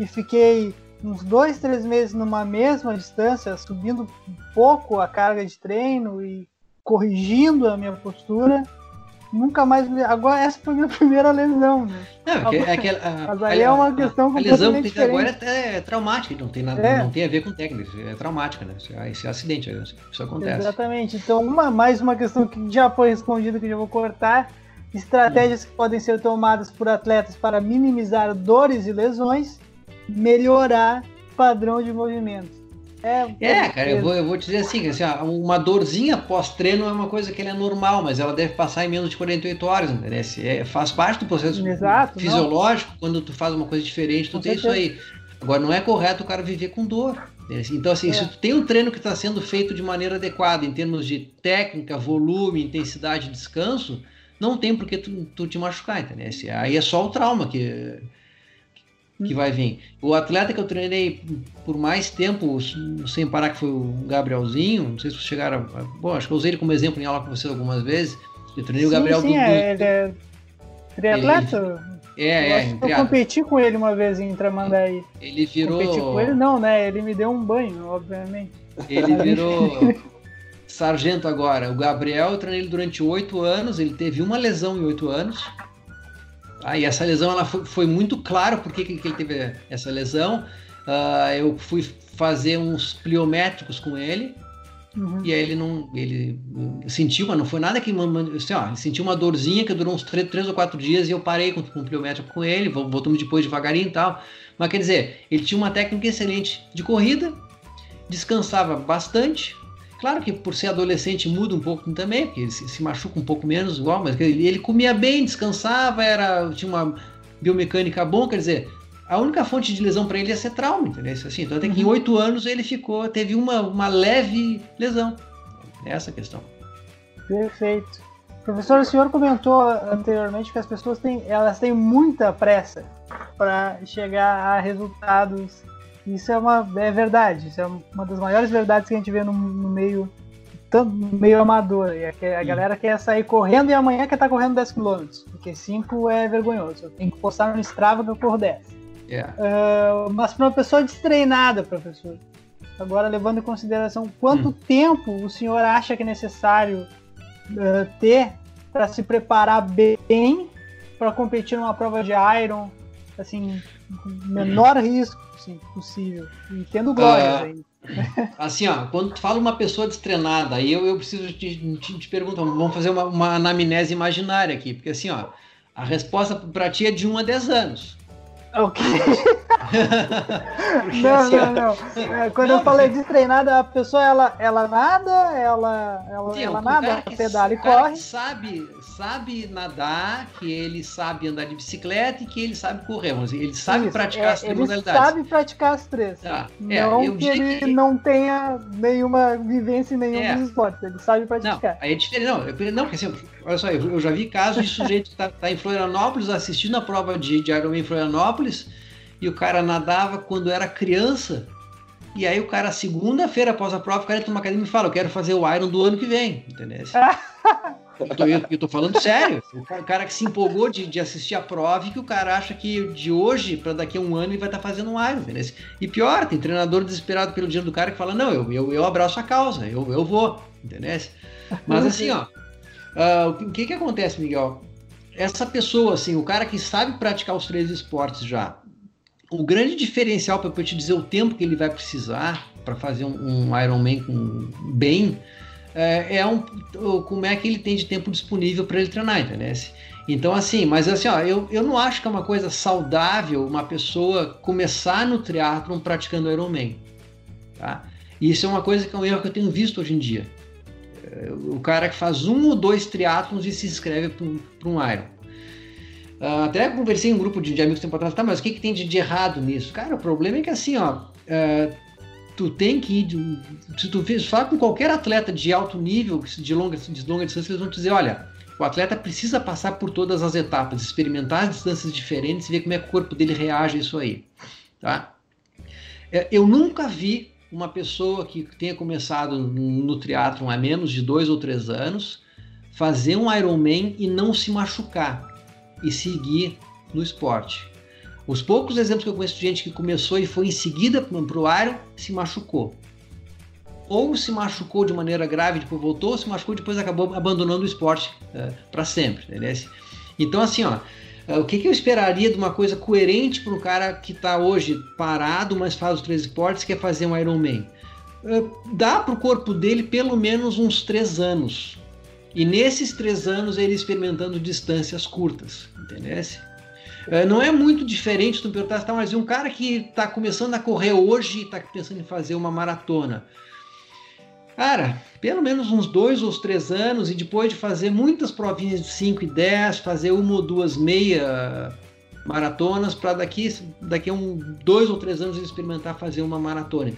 e fiquei uns dois, três meses numa mesma distância, subindo um pouco a carga de treino e corrigindo a minha postura, nunca mais. Agora, essa foi a minha *laughs* primeira lesão, né? Não, é, é aquela, a, *laughs* Mas aí é uma questão a, a lesão que agora é, é, traumática, não tem, nada, é. não tem a ver com técnica, é traumática, né? Isso é, é acidente, isso acontece. Exatamente. Então, uma, mais uma questão que já foi respondida, que eu já vou cortar. Estratégias que podem ser tomadas por atletas para minimizar dores e lesões, melhorar padrão de movimento. É, é cara, eu vou, eu vou dizer assim, assim ó, uma dorzinha pós-treino é uma coisa que é normal, mas ela deve passar em menos de 48 horas, né? É, faz parte do processo Exato, fisiológico, não. quando tu faz uma coisa diferente, tu com tem certeza. isso aí. Agora, não é correto o cara viver com dor. Né? Então, assim, é. se tu tem um treino que está sendo feito de maneira adequada, em termos de técnica, volume, intensidade, descanso, não tem por que tu, tu te machucar, entendeu? Aí é só o trauma que, que vai vir. O atleta que eu treinei por mais tempo, sem parar, que foi o Gabrielzinho, não sei se vocês chegaram. A, bom, acho que eu usei ele como exemplo em aula com vocês algumas vezes. Eu treinei sim, o Gabriel sim, do, é, ele é triatleta? É, é. Eu, eu competi com ele uma vez em Tramandaí. Ele virou. Competi com ele, não, né? Ele me deu um banho, obviamente. Ele virou sargento agora. O Gabriel, eu treinei ele durante oito anos, ele teve uma lesão em oito anos. Ah, e essa lesão ela foi, foi muito claro por que, que ele teve essa lesão. Uh, eu fui fazer uns pliométricos com ele. Uhum. E aí ele não. Ele sentiu, mas não foi nada que. Assim, ó, ele sentiu uma dorzinha que durou uns três, três ou quatro dias e eu parei com, com o pliométrico com ele, voltamos depois devagarinho e tal. Mas quer dizer, ele tinha uma técnica excelente de corrida, descansava bastante, Claro que por ser adolescente muda um pouco também, porque ele se, machuca um pouco menos igual, mas ele, ele, comia bem, descansava, era, tinha uma biomecânica bom, quer dizer, a única fonte de lesão para ele ia ser trauma, entendeu? Assim, então até que em uhum. oito anos ele ficou, teve uma, uma leve lesão. Essa a questão. Perfeito. Professor, o senhor comentou anteriormente que as pessoas têm, elas têm muita pressa para chegar a resultados isso é uma é verdade, isso é uma das maiores verdades que a gente vê no, no meio meio amador. E a, a galera quer sair correndo e amanhã quer estar tá correndo 10 km, porque 5 é vergonhoso. Eu tenho que postar no Strava que eu corro 10. Yeah. Uh, mas para uma pessoa destreinada, professor, agora levando em consideração quanto hum. tempo o senhor acha que é necessário uh, ter para se preparar bem para competir numa prova de Iron, assim, menor risco sim, possível. E tendo glória uh, *laughs* Assim, ó, quando tu fala uma pessoa destreinada, aí eu, eu preciso te, te, te perguntar, vamos fazer uma, uma anamnese imaginária aqui, porque assim, ó, a resposta para ti é de 1 a 10 anos. Ok. *laughs* não, não, não. É, quando não, eu falei destreinada, a pessoa ela, ela nada, ela, ela, sim, ela nada, ela pedala e corre. Sabe, sabe nadar, que ele sabe andar de bicicleta e que ele sabe correr. Mas ele sabe Isso, praticar é, as três ele modalidades. Ele sabe praticar as três. Não é, que ele que... não tenha nenhuma vivência em nenhum é. dos esportes. Ele sabe praticar. Não, aí é diferente. Não, eu, não porque assim, olha só, eu, já vi casos de sujeito que tá, tá, em Florianópolis assistindo a prova de, de Ironman em Florianópolis e o cara nadava quando era criança. E aí o cara, segunda-feira após a prova, o cara entra numa academia e fala, eu quero fazer o Iron do ano que vem, entendeu? eu, tô, eu, eu tô falando sério. O cara, que se empolgou de, de assistir a prova e que o cara acha que de hoje para daqui a um ano ele vai estar tá fazendo um Iron, entendeu? E pior, tem treinador desesperado pelo dinheiro do cara que fala, não, eu, eu, eu abraço a causa, eu, eu vou, entendeu? Mas assim, ó, uh, o que que acontece, Miguel? Essa pessoa, assim, o cara que sabe praticar os três esportes já, o grande diferencial para eu te dizer o tempo que ele vai precisar para fazer um, um Ironman com, bem é, é, um, como é que ele tem de tempo disponível para ele treinar, entendeu? Então, assim, mas assim, ó, eu, eu não acho que é uma coisa saudável uma pessoa começar no triatlon praticando Ironman, tá? Isso é uma coisa que é um erro que eu tenho visto hoje em dia. O cara que faz um ou dois triatlons e se inscreve para um Iron. Uh, até conversei em um grupo de, de amigos tempo atrás, tá, mas o que, que tem de, de, errado nisso? Cara, o problema é que assim, ó, uh, tu tem que ir, se tu fala com qualquer atleta de alto nível, de longa, de longa distância, eles vão te dizer, olha, O atleta precisa passar por todas as etapas, experimentar as distâncias diferentes e ver como é que o corpo dele reage a isso aí. Tá? É, eu nunca vi uma pessoa que tenha começado no triatlon há menos de dois ou três anos fazer um Ironman e não se machucar e seguir no esporte. Os poucos exemplos que eu conheço de gente que começou e foi em seguida para o Iron se machucou ou se machucou de maneira grave, depois voltou, ou se machucou e depois acabou abandonando o esporte é, para sempre. Entendeu? Então, assim, ó, o que, que, eu esperaria de uma coisa coerente para um cara que está hoje parado, mas faz os três esportes, que é fazer um Ironman? Uh, dá para o corpo dele pelo menos uns três anos. E nesses três anos ele experimentando distâncias curtas, entendeu? não é muito diferente do perguntar, tá, mas um cara que está começando a correr hoje e está pensando em fazer uma maratona, Cara, pelo menos uns dois ou três anos, e depois de fazer muitas provinhas de 5 e 10, fazer uma ou duas meia maratonas para daqui, daqui a um, dois ou três anos experimentar fazer uma maratona?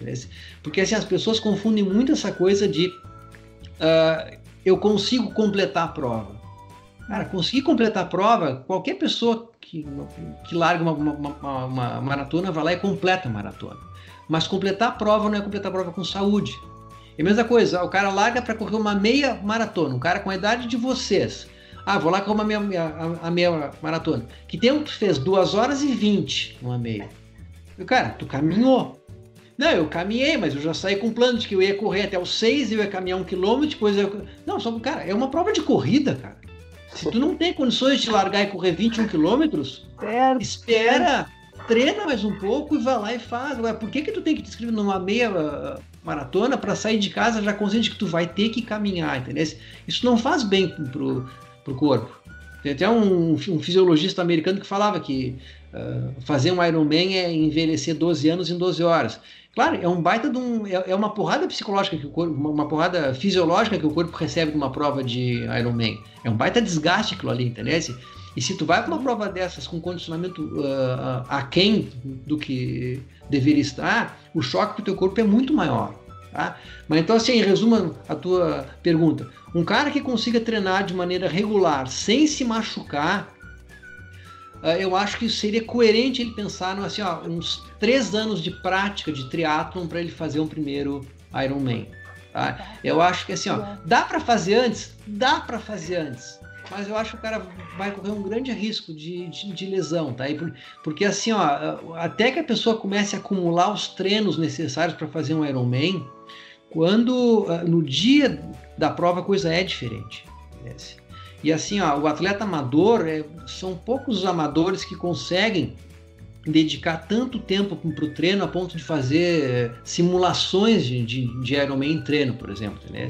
Porque assim, as pessoas confundem muito essa coisa de uh, eu consigo completar a prova. Cara, conseguir completar a prova, qualquer pessoa que, que larga uma, uma, uma, uma maratona vai lá e completa a maratona. Mas completar a prova não é completar a prova com saúde. É a mesma coisa, o cara larga para correr uma meia maratona, um cara com a idade de vocês. Ah, vou lá correr uma meia, a, a meia maratona. Que tempo tu fez? 2 horas e 20 uma meia. E, cara, tu caminhou. Não, eu caminhei, mas eu já saí com plano de que eu ia correr até os 6 e eu ia caminhar um quilômetro, depois eu... Não, só, cara, é uma prova de corrida, cara. Se tu não tem condições de largar e correr 21 quilômetros, espera, treina mais um pouco e vai lá e faz. Agora, por que que tu tem que te inscrever numa meia maratona para sair de casa já consciente que tu vai ter que caminhar, entendeu? Isso não faz bem pro, pro corpo. Tem até um, um fisiologista americano que falava que uh, fazer um Ironman é envelhecer 12 anos em 12 horas. Claro, é um baita de um, é, é, uma porrada psicológica que o corpo, uma, uma, porrada fisiológica que o corpo recebe de uma prova de Ironman. É um baita desgaste aquilo ali, entendeu? E se tu vai para uma prova dessas com condicionamento uh, aquém do que deveria estar, o choque para o teu corpo é muito maior. Tá? Mas então, assim, em resumo a tua pergunta, um cara que consiga treinar de maneira regular, sem se machucar, uh, eu acho que seria coerente ele pensar no, assim, ó, uns três anos de prática de triatlon para ele fazer um primeiro Ironman. Tá? Eu acho que assim, ó, dá para fazer antes? Dá para fazer antes mas eu acho que o cara vai correr um grande risco de, de, de lesão, tá? E por, porque assim, ó, até que a pessoa comece a acumular os treinos necessários para fazer um Ironman, quando ah, no dia da prova a coisa é diferente. E assim, ó, o atleta amador, é, são poucos os amadores que conseguem dedicar tanto tempo para o treino a ponto de fazer eh, simulações de, de, de Ironman em treino, por exemplo. Né?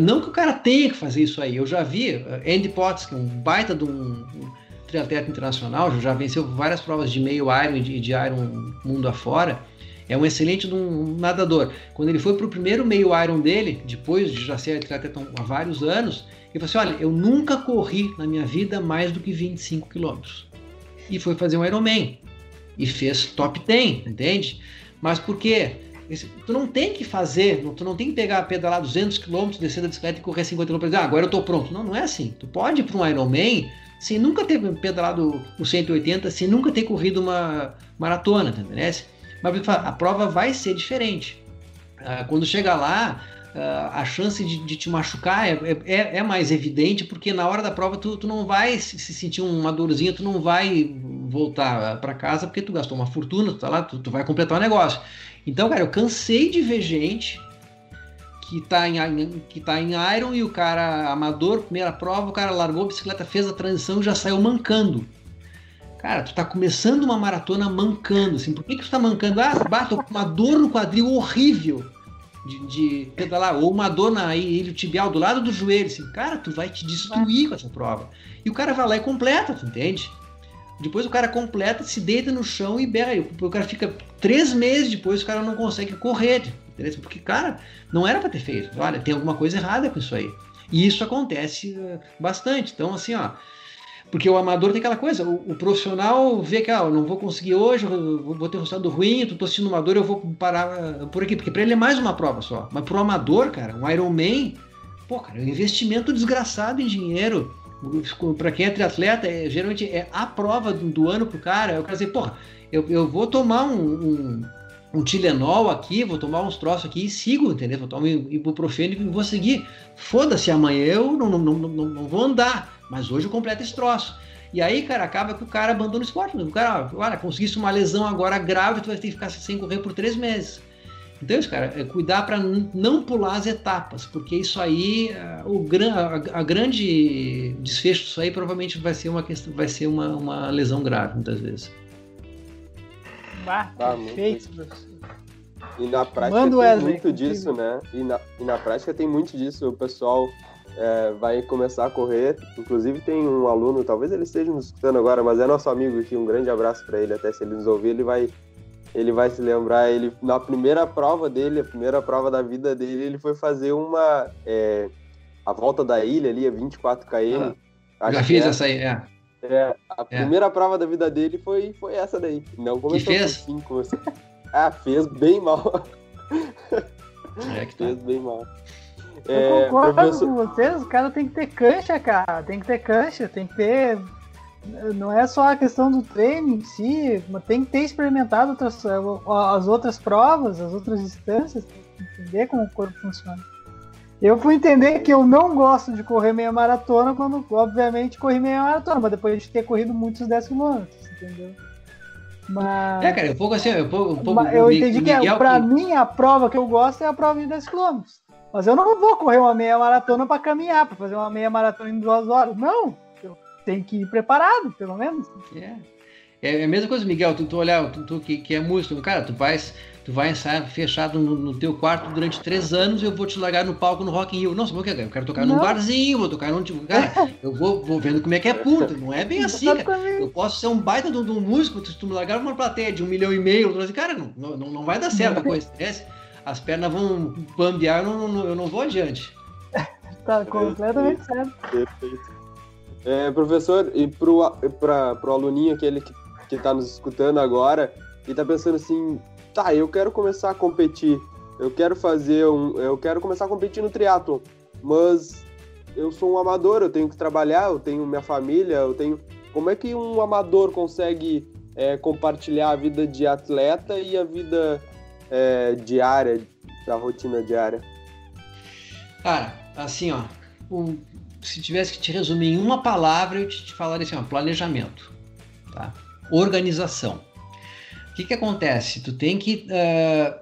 Não que o cara tenha que fazer isso aí. Eu já vi uh, Andy Potts, que é um baita de um, um triatleta internacional, já venceu várias provas de meio Iron e de, de Iron mundo afora. É um excelente um nadador. Quando ele foi para o primeiro meio Iron dele, depois de já ser triatleta há vários anos, ele falou assim, olha, eu nunca corri na minha vida mais do que 25 quilômetros. E foi fazer um Ironman e fez top 10, entende? Mas por quê? Tu não tem que fazer, tu não tem que pegar, pedalar 200 km, descer da bicicleta e correr 50 km. Ah, agora eu tô pronto. Não, não é assim. Tu pode ir para um Ironman sem nunca ter pedalado o 180, sem nunca ter corrido uma maratona, tá entendeu? Mas a prova vai ser diferente. Ah, quando chegar lá, a chance de, de te machucar é, é, é, mais evidente, porque na hora da prova tu, tu não vai se, se sentir uma dorzinha, tu não vai voltar para casa porque tu gastou uma fortuna, tu tá lá, tu, tu, vai completar o negócio. Então, cara, eu cansei de ver gente que tá em, que tá em Iron e o cara amador, primeira prova, o cara largou a bicicleta, fez a transição e já saiu mancando. Cara, tu tá começando uma maratona mancando, assim, por que, que tu tá mancando? Ah, bato com uma dor no quadril horrível de, de pedalar, ou uma dor na ilha tibial do lado do joelho, assim, cara, tu vai te destruir com essa prova. E o cara vai lá e completa, tu entende? Depois o cara completa, se deita no chão e berra. O cara fica três meses depois, o cara não consegue correr. Entendeu? Porque, cara, não era para ter feito. Olha, tem alguma coisa errada com isso aí. E isso acontece eh, bastante. Então, assim, ó. Porque o amador tem aquela coisa, o, o profissional vê que, ah, eu não vou conseguir hoje, vou ter um resultado ruim, eu tô assistindo uma dor, eu vou parar uh, por aqui. Porque para ele é mais uma prova só. Mas pro amador, cara, um Ironman, pô, cara, é um investimento desgraçado em dinheiro Para quem é triatleta, é, geralmente é a prova do, do ano pro cara. Eu quero dizer, porra, eu, eu vou tomar um, um, um Tilenol aqui, vou tomar uns troços aqui e sigo, entendeu? Vou tomar um ibuprofeno e vou seguir. Foda-se, amanhã eu não, não, não, não vou andar, mas hoje eu completo esse troço. E aí, cara, acaba que o cara abandona o esporte. O cara, olha, conseguisse uma lesão agora grave, tu vai ter que ficar sem correr por três meses. Então, isso, cara, é cuidar para não pular as etapas, porque isso aí, o gran, a, a, grande desfecho disso aí provavelmente vai ser uma questão, vai ser uma, uma lesão grave, muitas vezes. Ah, perfeito, E na prática Manda tem Wesley, muito disso, né? E na, e na prática tem muito disso. O pessoal é, vai começar a correr. Inclusive tem um aluno, talvez ele esteja nos escutando agora, mas é nosso amigo aqui. Um grande abraço para ele. Até se ele nos ouvir, ele vai, ele vai se lembrar. Ele na primeira prova dele, a primeira prova da vida dele, ele foi fazer uma é, a volta da ilha ali, a 24 km. Ah, já fiz é. essa aí, é. É, a é. primeira prova da vida dele foi, foi essa daí. Não começou que fez? Assim. Ah, fez bem mal. É que tá. Fez bem mal. Eu é, concordo professor... com vocês, o cara tem que ter cancha, cara. Tem que ter cancha, tem que ter. Não é só a questão do treino em si, mas tem que ter experimentado outras, as outras provas, as outras distâncias, entender como o corpo funciona. Eu fui entender que eu não gosto de correr meia maratona quando, obviamente, corri meia maratona, mas depois de ter corrido muitos 10 km, entendeu? Mas... É, cara, um pouco assim, um pouco, um pouco eu entendi que, é, pra mim, a prova que eu gosto é a prova de 10 km. Mas eu não vou correr uma meia maratona para caminhar, para fazer uma meia maratona em duas horas. Não, eu tenho que ir preparado, pelo menos. É, é a mesma coisa, Miguel, tu, tu olhar, tu, tu que, que é músico, cara, tu vais tu vai ensaiar fechado no, no, teu quarto durante três anos e eu vou te largar no palco no Rock in Rio. O que Eu quero tocar não. num barzinho, vou tocar num tipo. Cara, eu vou, vou vendo como é que é puto. Não é bem *laughs* assim, cara. Eu posso ser um baita de um músico, se tu me largar numa plateia de um milhão e meio, cara, não, não, não vai dar certo a *laughs* coisa. As pernas vão bambear, eu não, eu não vou adiante. *laughs* tá completamente certo. Perfeito. É, professor, e pro, pra, pro aluninho aquele que, que tá nos escutando agora, e tá pensando assim, tá, eu quero começar a competir, eu quero fazer um, eu quero começar a competir no triatlo, mas eu sou um amador, eu tenho que trabalhar, eu tenho minha família, eu tenho, como é que um amador consegue é, compartilhar a vida de atleta e a vida é, diária, da rotina diária? Cara, assim, ó, se tivesse que te resumir em uma palavra, eu te, te falaria assim, ó, planejamento, tá? Organização que, que acontece? Tu tem que. Uh,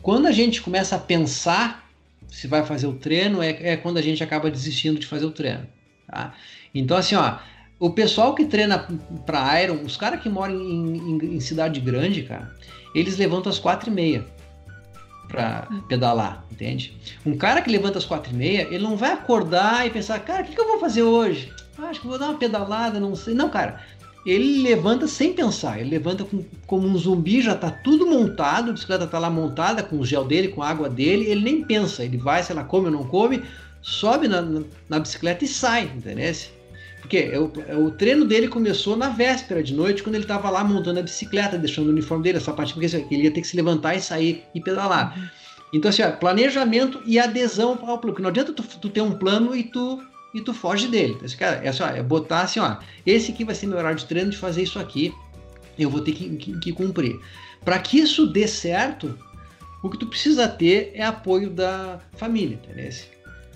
quando a gente começa a pensar se vai fazer o treino, é, é quando a gente acaba desistindo de fazer o treino. Tá? Então, assim, ó, o pessoal que treina para Iron, os caras que moram em, em, em, cidade grande, cara, eles levantam às quatro e meia para pedalar, entende? Um cara que levanta às quatro e meia, ele não vai acordar e pensar, cara, o que, que eu vou fazer hoje? Ah, acho que vou dar uma pedalada, não sei. Não, cara, ele levanta sem pensar, ele levanta com, como um zumbi, já está tudo montado, a bicicleta está lá montada com o gel dele, com a água dele, ele nem pensa, ele vai, sei lá, come ou não come, sobe na, na, na bicicleta e sai, entendeu? Porque é o, é o, treino dele começou na véspera de noite, quando ele estava lá montando a bicicleta, deixando o uniforme dele, essa parte, porque ele ia ter que se levantar e sair e pedalar. Uhum. Então, assim, ó, planejamento e adesão ao plano. Porque não adianta tu, tu ter um plano e tu e tu foge dele. Esse cara, é só é botar assim, ó, esse aqui vai ser meu horário de treino de fazer isso aqui, eu vou ter que, que, que cumprir. Para que isso dê certo, o que tu precisa ter é apoio da família, entendeu?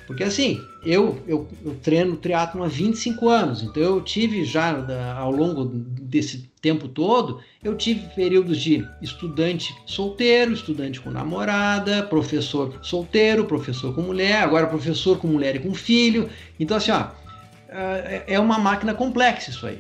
Porque assim, eu, eu, eu treino triatlo há 25 anos, então eu tive já ao longo desse tempo todo, eu tive períodos de estudante solteiro, estudante com namorada, professor solteiro, professor com mulher, agora professor com mulher e com filho. Então assim, ó, é, é uma máquina complexa isso aí.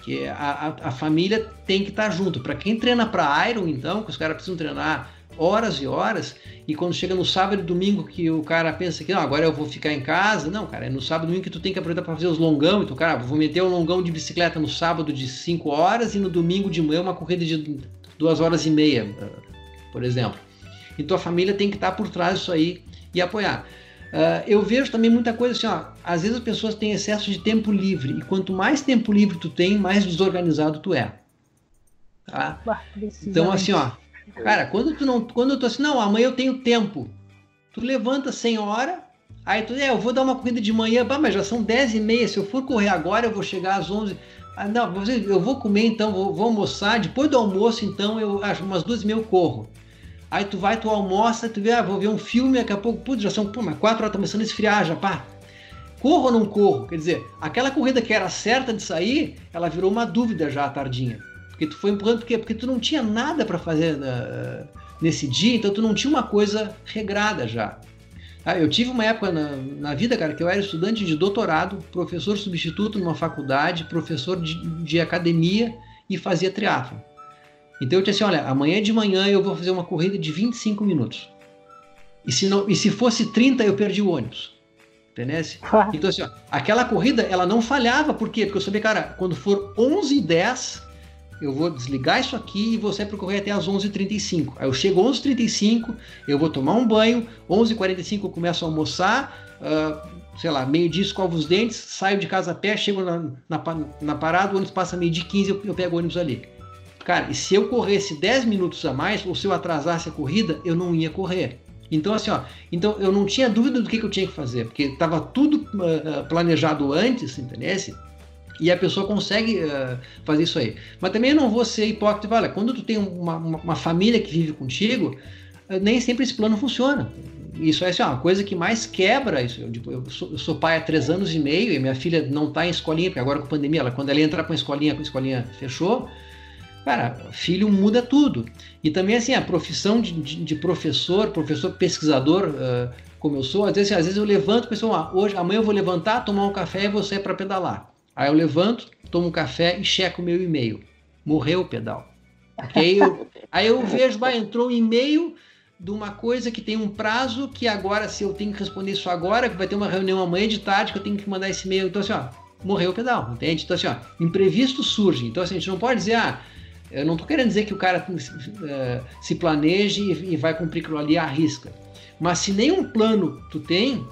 Que a, a, a família tem que estar junto. Para quem treina para Iron, então, que os caras precisam treinar horas e horas, e quando chega no sábado e domingo que o cara pensa que não, agora eu vou ficar em casa, não, cara, é no sábado e domingo que tu tem que aproveitar para fazer os longão, então, cara, vou meter um longão de bicicleta no sábado de 5 horas e no domingo de manhã uma corrida de 2 horas e meia, por exemplo. Então a família tem que estar por trás disso aí e apoiar. Uh, eu vejo também muita coisa assim, ó, às vezes as pessoas têm excesso de tempo livre, e quanto mais tempo livre tu tem, mais desorganizado tu é. Tá? Então, assim, ó, Cara, quando tu não, quando eu tô assim, não, amanhã eu tenho tempo. Tu levanta sem hora, Aí tu, é, eu vou dar uma corrida de manhã, bah, mas já são 10 e meia, se eu for correr agora eu vou chegar às 11. Ah, não, eu vou comer então, vou, vou almoçar, depois do almoço então, eu acho umas duas e meia eu corro. Aí tu vai, tu almoça, tu vê, ah, vou ver um filme, daqui a pouco, putz, já são, pô, mas quatro horas, tá começando a esfriar já, pá. Corro ou não corro? Quer dizer, aquela corrida que era certa de sair, ela virou uma dúvida já à tardinha. Porque tu foi empurrando, porque, porque tu não tinha nada para fazer uh, nesse dia, então tu não tinha uma coisa regrada já. Ah, eu tive uma época na, na, vida, cara, que eu era estudante de doutorado, professor substituto numa faculdade, professor de, de academia e fazia triatlo. Então eu disse assim, olha, amanhã de manhã eu vou fazer uma corrida de 25 minutos. E se, não, e se fosse 30, eu perdi o ônibus. Entendeu? Então assim, ó, aquela corrida, ela não falhava, por quê? Porque eu sabia, cara, quando for 11 e 10, eu vou desligar isso aqui e vou sair para correr até as 11h35. Aí eu chego 11h35, eu vou tomar um banho, 11h45 eu começo a almoçar, uh, sei lá, meio-dia escovo os dentes, saio de casa a pé, chego na, na, na parada, o ônibus passa meio-dia 15 eu, eu pego o ônibus ali. Cara, e se eu corresse 10 minutos a mais, ou se eu atrasasse a corrida, eu não ia correr. Então, assim, ó, então eu não tinha dúvida do que, que eu tinha que fazer, porque estava tudo uh, planejado antes, entendeu? E a pessoa consegue uh, fazer isso aí. Mas também eu não vou ser hipócrita. Quando tu tem uma, uma, uma família que vive contigo, uh, nem sempre esse plano funciona. Isso é assim, uma coisa que mais quebra isso. Eu, tipo, eu, sou, eu, sou, pai há três anos e meio e minha filha não está em escolinha, porque agora com a pandemia, ela, quando ela entrar com a escolinha, com a escolinha fechou, cara, filho muda tudo. E também assim, a profissão de, de, de professor, professor pesquisador, uh, como eu sou, às vezes, às vezes eu levanto e penso, ah, hoje, amanhã eu vou levantar, tomar um café e vou sair para pedalar. Aí eu levanto, tomo um café e checo o meu e-mail. Morreu o pedal. Aí eu, aí eu vejo, bah, entrou um e-mail de uma coisa que tem um prazo que agora, se eu tenho que responder isso agora, que vai ter uma reunião amanhã de tarde, que eu tenho que mandar esse e-mail. Então, assim, ó, morreu o pedal, entende? Então, assim, ó, imprevisto surge. Então, assim, a gente não pode dizer, ah, eu não estou querendo dizer que o cara uh, se planeje e, e vai cumprir aquilo ali à risca. Mas se nenhum plano tu tem,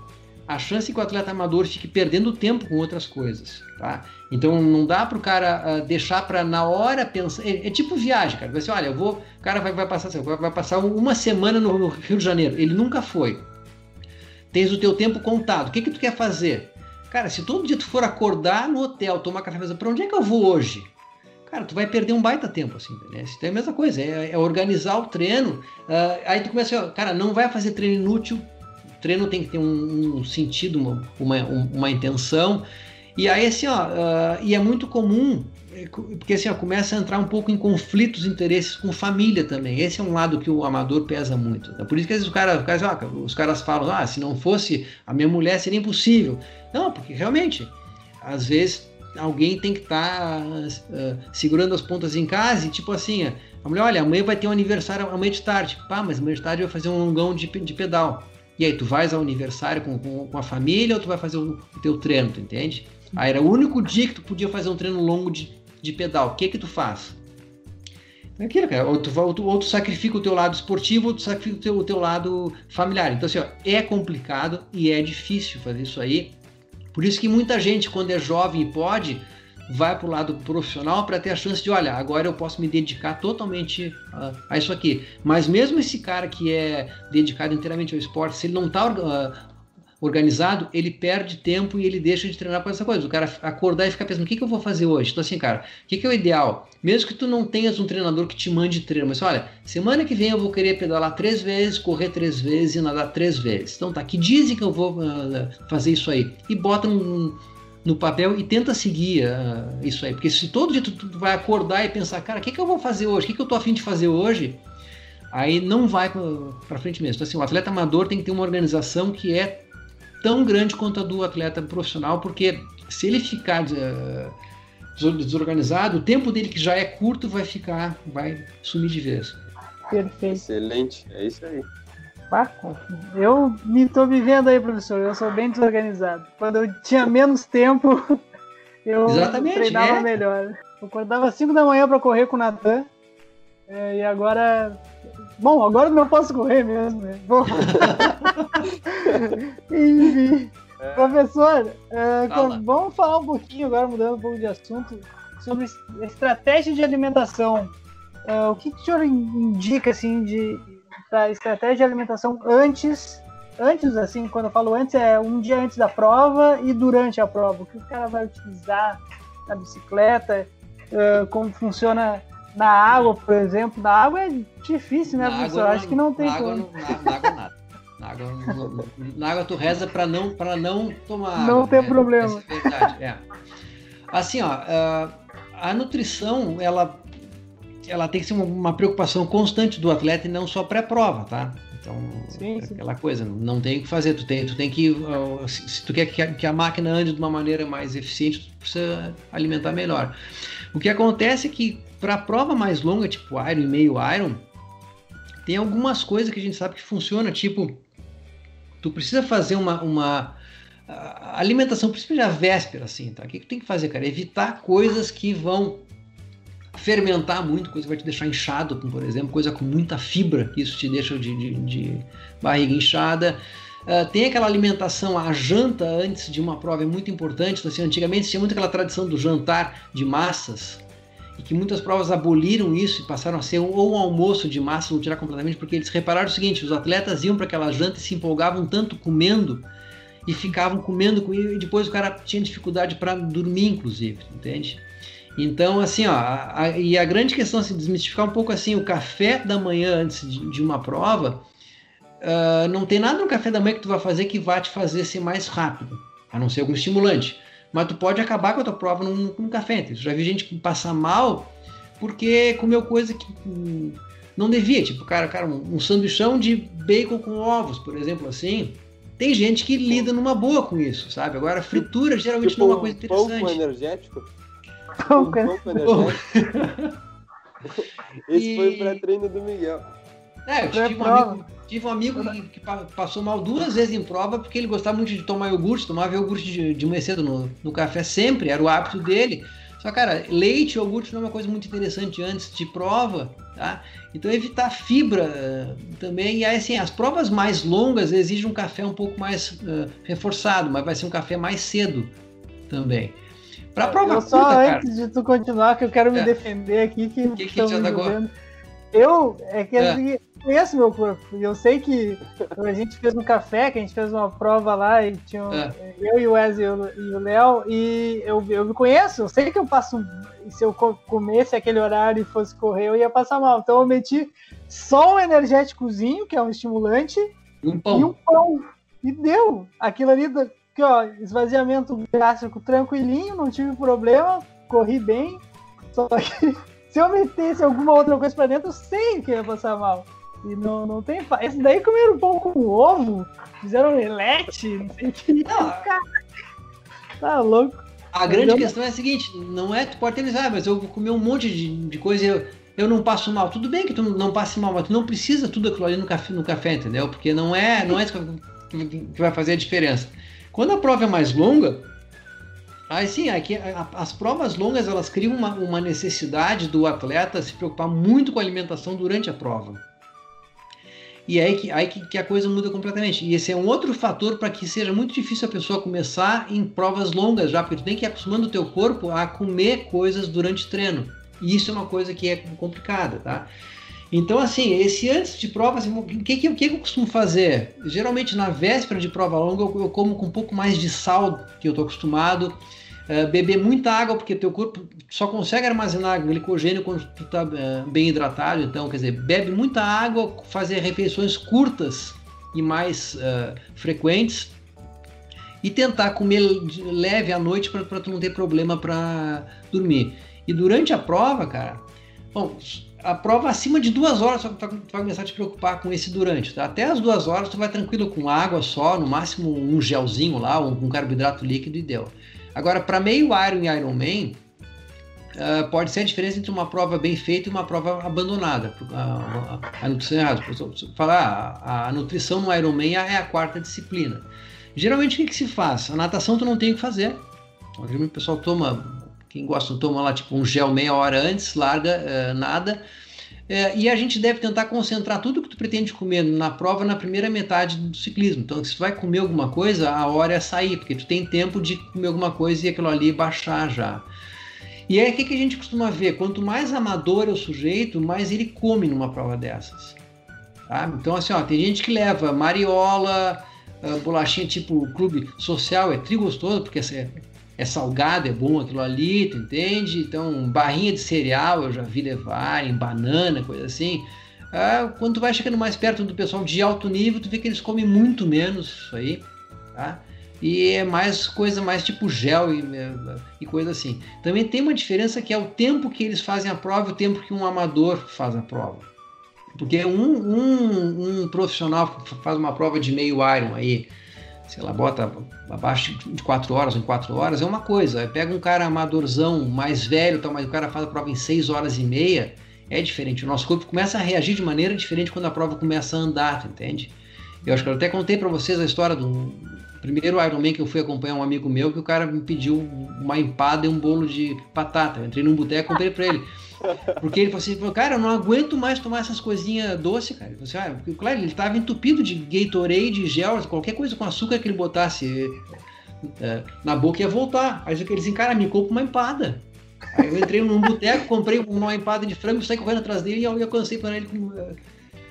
a chance que o atleta amador fique perdendo tempo com outras coisas, tá? Então não dá para o cara uh, deixar para na hora pensar. É, é, tipo viagem, cara. Você olha, eu vou, o cara vai, vai passar, vai, vai passar uma semana no, Rio de Janeiro. Ele nunca foi. Tens o teu tempo contado. O que que tu quer fazer? Cara, se todo dia tu for acordar no hotel, tomar café, para onde é que eu vou hoje? Cara, tu vai perder um baita tempo, assim, né? Então é a mesma coisa, é, é organizar o treino. Uh, aí tu começa, cara, não vai fazer treino inútil treino tem que ter um, um sentido, uma, uma, uma, intenção. E aí, assim, ó, uh, e é muito comum, é, porque assim, ó, começa a entrar um pouco em conflitos de interesses com família também. Esse é um lado que o amador pesa muito. É por isso que às vezes o cara, o cara, ó, os caras falam, ah, se não fosse a minha mulher seria impossível. Não, porque realmente, às vezes alguém tem que estar tá, uh, segurando as pontas em casa e tipo assim, a mulher, olha, amanhã vai ter um aniversário amanhã de tarde. Pá, mas amanhã de tarde vai fazer um longão de, de pedal. E aí, tu vais ao aniversário com, com, com a família ou tu vai fazer o, o, teu treino, tu entende? Aí era o único dia que tu podia fazer um treino longo de, de pedal. O que que tu faz? É aquilo, cara. Ou tu, ou, tu, ou tu sacrifica o teu lado esportivo ou tu sacrifica o teu, o teu lado familiar. Então, assim, ó, é complicado e é difícil fazer isso aí. Por isso que muita gente, quando é jovem e pode, vai para o lado profissional para ter a chance de, olha, agora eu posso me dedicar totalmente a, a, isso aqui. Mas mesmo esse cara que é dedicado inteiramente ao esporte, se ele não está uh, organizado, ele perde tempo e ele deixa de treinar com essa coisa. O cara acordar e ficar pensando, o que, que eu vou fazer hoje? Então assim, cara, o que, que é o ideal? Mesmo que tu não tenhas um treinador que te mande treino, mas olha, semana que vem eu vou querer pedalar três vezes, correr três vezes e nadar três vezes. Então tá, que dizem que eu vou uh, fazer isso aí? E bota um no papel e tenta seguir uh, isso aí. Porque se todo dia tu, tu vai acordar e pensar, cara, o que, que eu vou fazer hoje? O que, que eu tô afim de fazer hoje? Aí não vai para frente mesmo. Então, assim, o atleta amador tem que ter uma organização que é tão grande quanto a do atleta profissional, porque se ele ficar uh, desorganizado, o tempo dele que já é curto vai ficar, vai sumir de vez. Perfeito. Excelente, é isso aí. Eu me tô vivendo aí, professor. Eu sou bem desorganizado. Quando eu tinha menos tempo, *laughs* eu Exatamente, treinava é. melhor. Eu acordava às 5 da manhã para correr com o Natan. É, e agora. Bom, agora não posso correr mesmo, né? Bom... *laughs* Enfim. É. Professor, é, vamos falar um pouquinho agora, mudando um pouco de assunto, sobre estratégia de alimentação. É, o que, que o senhor indica assim, de para estratégia de alimentação antes antes, assim, quando eu falo antes, é um dia antes da prova e durante a prova. O que o cara vai utilizar na bicicleta, uh, como funciona na água, por exemplo. Na água é difícil, né, Na professor? água Acho que não tem na água, como. não- na, na água nada. Na água, na água tu reza pra não, pra não tomar Não água, tem né? problema. É verdade, é. Assim, ó, a nutrição, ela, ela tem que ser uma, uma preocupação constante do atleta e não só pré-prova, tá? Então, Sim, é sim. aquela coisa, não tem o que fazer, tu tem, tu tem que, ah, se, tu quer que a, a máquina ande de uma maneira mais eficiente, tu precisa alimentar melhor. O que acontece é que para prova mais longa, tipo Iron e meio Iron, tem algumas coisas que a gente sabe que funciona, tipo, tu precisa fazer uma, uma a alimentação, principalmente a véspera, assim, tá? O que, que tu tem que fazer, cara? Evitar coisas que vão fermentar muito, coisa que vai te deixar inchado, por exemplo, coisa com muita fibra, isso te deixa de, de- de barriga inchada. Ah, tem aquela alimentação, a janta antes de uma prova é muito importante. Então, assim, antigamente tinha muito aquela tradição do jantar de massas, e que muitas provas aboliram isso e passaram a ser ou um almoço de massa, vou tirar completamente, porque eles repararam o seguinte: os atletas iam para aquela janta e se empolgavam tanto comendo e ficavam comendo com e depois o cara tinha dificuldade para dormir, inclusive, entende? Então, assim, ó, a- a- e a grande questão, assim, desmistificar um pouco assim, o café da manhã antes de, de uma prova, ah, não tem nada no café da manhã que tu vai fazer que vai te fazer ser mais rápido, a não ser algum estimulante. Mas tu pode acabar com a tua prova num, num café. entendeu? Já vi gente que passar mal porque comeu coisa que hum, não devia. Tipo, cara, cara um, um sanduichão de bacon com ovos, por exemplo, assim. Tem gente que lida numa boa com isso, sabe? Agora, fritura geralmente Tipo, não é uma coisa um pão com interessante. energético? Pão Um pão com energético? Esse E- foi o pré-treino do Miguel. É, eu tive um amigo, tive um amigo que, que pa- passou mal duas vezes em prova porque ele gostava muito de tomar iogurte, tomava iogurte de, de manhã cedo no, no café sempre, era o hábito dele. Só, cara, leite e iogurte não é uma coisa muito interessante antes de prova, tá? Então evitar fibra eh, também. E aí, assim, as provas mais longas exigem um café um pouco mais eh, reforçado, mas vai ser um café mais cedo também. Pra prova eu só cara. antes de tu continuar, que eu quero me É. defender aqui, que, Que que te. Eu, é que É. assim, eu conheço meu corpo. E eu sei que a gente fez um café, que a gente fez uma prova lá, e tinha um- É. eu e o Wesley e o- Léo, e eu, eu me conheço, eu sei que eu passo. Se eu co- comesse aquele horário e fosse correr, eu ia passar mal. Então eu meti só um energéticozinho, que é um estimulante, Um e um pão. E deu. Aquilo ali, que, ó, esvaziamento gástrico tranquilinho, não tive problema, corri bem. Só que *laughs* se eu metesse alguma outra coisa pra dentro, eu sei que ia passar mal. E não, não tem. fa- Esse daí comeram pão com ovo, fizeram omelete, não sei o que. *laughs* Não, Cara, tá louco. A grande questão é a seguinte, não é tu pode ter ah, mas eu vou comer um monte de, de coisa e eu, eu não passo mal. Tudo bem que tu não passe mal, mas tu não precisa tudo aquilo ali no café, no café entendeu? Porque não é, não é isso que vai fazer a diferença. Quando a prova é mais longa, aí sim, aqui, a- as provas longas elas criam uma, uma necessidade do atleta se preocupar muito com a alimentação durante a prova. E é aí que, aí que, que a coisa muda completamente. E esse é um outro fator para que seja muito difícil a pessoa começar em provas longas já, porque tu tem que ir acostumando o teu corpo a comer coisas durante o treino. E isso é uma coisa que é complicada, tá? Então, assim, esse antes de prova, assim, o que, que, que eu costumo fazer? Geralmente, na véspera de prova longa, eu, eu como com um pouco mais de sal que eu estou acostumado. Eh, beber muita água, porque teu corpo só consegue armazenar glicogênio quando tu tá eh, bem hidratado. Então, quer dizer, bebe muita água, fazer refeições curtas e mais eh, frequentes e tentar comer leve à noite para tu não ter problema para dormir. E durante a prova, cara, bom, a prova acima de duas horas só que tu vai- começar a te preocupar com esse durante. Tá? Até as duas horas tu vai tranquilo com água só, no máximo um gelzinho lá, um, um carboidrato líquido e deu. Agora, para meio Iron e Ironman, ah, pode ser a diferença entre uma prova bem feita e uma prova abandonada. A, a- a nutrição é falar, a, a nutrição no Ironman é a quarta disciplina. Geralmente, o que, que se faz? A natação tu não tem o que fazer. O pessoal toma, quem gosta toma lá tipo um gel meia hora antes, larga, eh, nada. Eh, e a gente deve tentar concentrar tudo que tu pretende comer na prova na primeira metade do ciclismo. Então, se tu vai comer alguma coisa, a hora é sair, porque tu tem tempo de comer alguma coisa e aquilo ali baixar já. E aí, o que, que a gente costuma ver? Quanto mais amador é o sujeito, mais ele come numa prova dessas. Tá? Então, assim, ó, tem gente que leva mariola, uh, bolachinha tipo clube social, é tri gostoso, porque é, é salgado, é bom aquilo ali, tu entende? Então, barrinha de cereal eu já vi levarem, banana, coisa assim. Uh, quando tu vai chegando mais perto do pessoal de alto nível, tu vê que eles comem muito menos isso aí, tá? E é mais coisa mais tipo gel e, e coisa assim. Também tem uma diferença que é o tempo que eles fazem a prova e o tempo que um amador faz a prova. Porque um, um, um profissional faz uma prova de meio Iron aí, sei lá, bota abaixo de 4 horas ou em 4 horas, é uma coisa. Pega um cara amadorzão, mais velho, tal, mas o cara faz a prova em 6 horas e meia, é diferente. O nosso corpo começa a reagir de maneira diferente quando a prova começa a andar, entende? Eu acho que eu até contei para vocês a história do primeiro Ironman que eu fui acompanhar um amigo meu, que o cara me pediu uma empada e um bolo de batata. Eu entrei num boteco e comprei para ele. Porque ele falou assim, cara, eu não aguento mais tomar essas coisinhas doces, cara. Ele assim, ah, porque, claro, ele estava entupido de Gatorade, gel, qualquer coisa com açúcar que ele botasse é, na boca ia voltar. Aí ele disse, cara, me compra uma empada. Aí eu entrei num boteco, comprei uma empada de frango, saí correndo atrás dele e eu alcancei para ele com, é,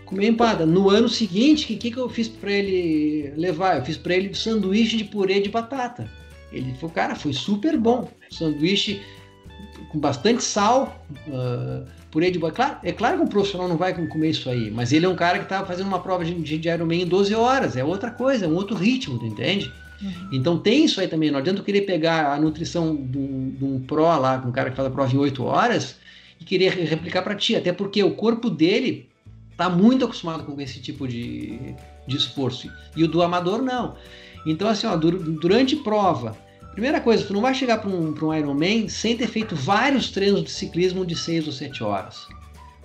comer empada. No ano seguinte, o que, que, que eu fiz para ele levar? Eu fiz para ele sanduíche de purê de batata. Ele falou, cara, foi super bom. Sanduíche com bastante sal, uh, purê de batata. Claro, é claro que um profissional não vai comer isso aí, mas ele é um cara que estava fazendo uma prova de, de Ironman em 12 horas. É outra coisa, é um outro ritmo, tu entende? Uhum. Então tem isso aí também. Não adianta eu querer pegar a nutrição de um, pro lá, um cara que faz a prova em 8 horas, e querer replicar para ti. Até porque o corpo dele está muito acostumado com esse tipo de, de esforço. E o do amador não. Então, assim, ó, durante prova, primeira coisa, tu não vai chegar para um, um Ironman sem ter feito vários treinos de ciclismo de 6 ou 7 horas.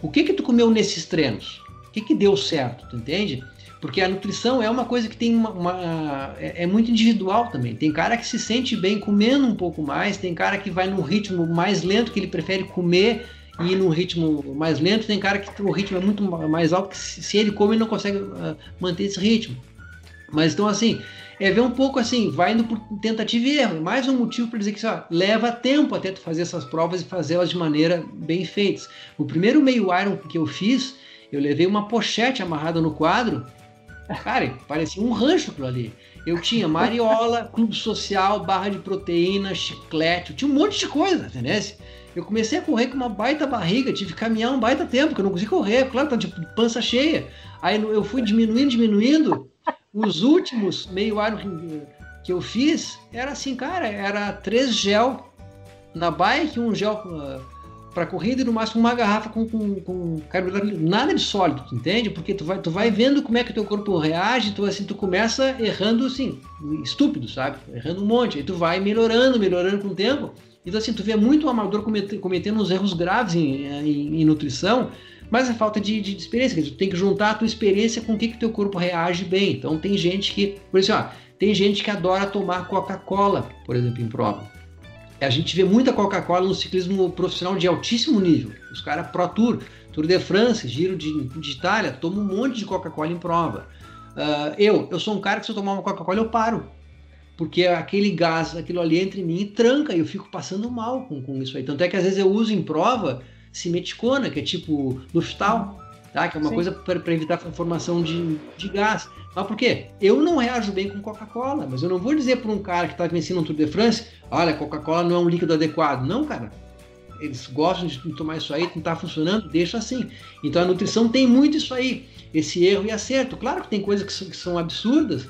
O que que tu comeu nesses treinos? O que que deu certo, tu entende? Porque a nutrição é uma coisa que tem uma, uma é, é, muito individual também. Tem cara que se sente bem comendo um pouco mais, tem cara que vai num ritmo mais lento, que ele prefere comer e num ritmo mais lento, tem cara que o ritmo é muito mais alto, que se ele come ele não consegue uh, manter esse ritmo. Mas então assim, é ver um pouco assim, vai indo por tentativa e erro. Mais um motivo para dizer que ó, leva tempo até tu fazer essas provas e fazê-las de maneira bem feitas. O primeiro meio iron que eu fiz, eu levei uma pochete amarrada no quadro. Cara, parecia um rancho aquilo ali. Eu tinha mariola, clube social, barra de proteína, chiclete, tinha um monte de coisa, entendeu? Eu comecei a correr com uma baita barriga, tive que caminhar um baita tempo, que eu não conseguia correr, claro, tá tipo pança cheia. Aí eu fui diminuindo, diminuindo. Os últimos meio ar que eu fiz era assim, cara, era três gel na bike, um gel uh, para corrida e no máximo uma garrafa com, com, com carboidrato, nada de sólido, entende? Porque tu vai, tu vai vendo como é que teu corpo reage, tu assim, tu começa errando assim, estúpido, sabe? Errando um monte, aí tu vai melhorando, melhorando com o tempo. Então, assim, tu vê muito amador cometendo uns erros graves em, em, em nutrição, mas é falta de, de experiência. Tu tem que juntar a tua experiência com o que, que teu corpo reage bem. Então, tem gente que, por exemplo, tem gente que adora tomar Coca-Cola, por exemplo, em prova. A gente vê muita Coca-Cola no ciclismo profissional de altíssimo nível. Os caras Pro Tour, Tour de France, Giro de, de Itália, tomam um monte de Coca-Cola em prova. Uh, eu, eu sou um cara que se eu tomar uma Coca-Cola eu paro porque aquele gás, aquilo ali entra em mim e tranca, e eu fico passando mal com, com isso aí. Tanto é que às vezes eu uso em prova simeticona, que é tipo Luftal, tá? que é uma Sim. coisa para evitar a formação de, de gás. Mas por quê? Eu não reajo bem com Coca-Cola, mas eu não vou dizer para um cara que está vencendo um Tour de France, olha, Coca-Cola não é um líquido adequado. Não, cara. Eles gostam de tomar isso aí, não está funcionando, deixa assim. Então a nutrição tem muito isso aí, esse erro e acerto. Claro que tem coisas que são, que são absurdas,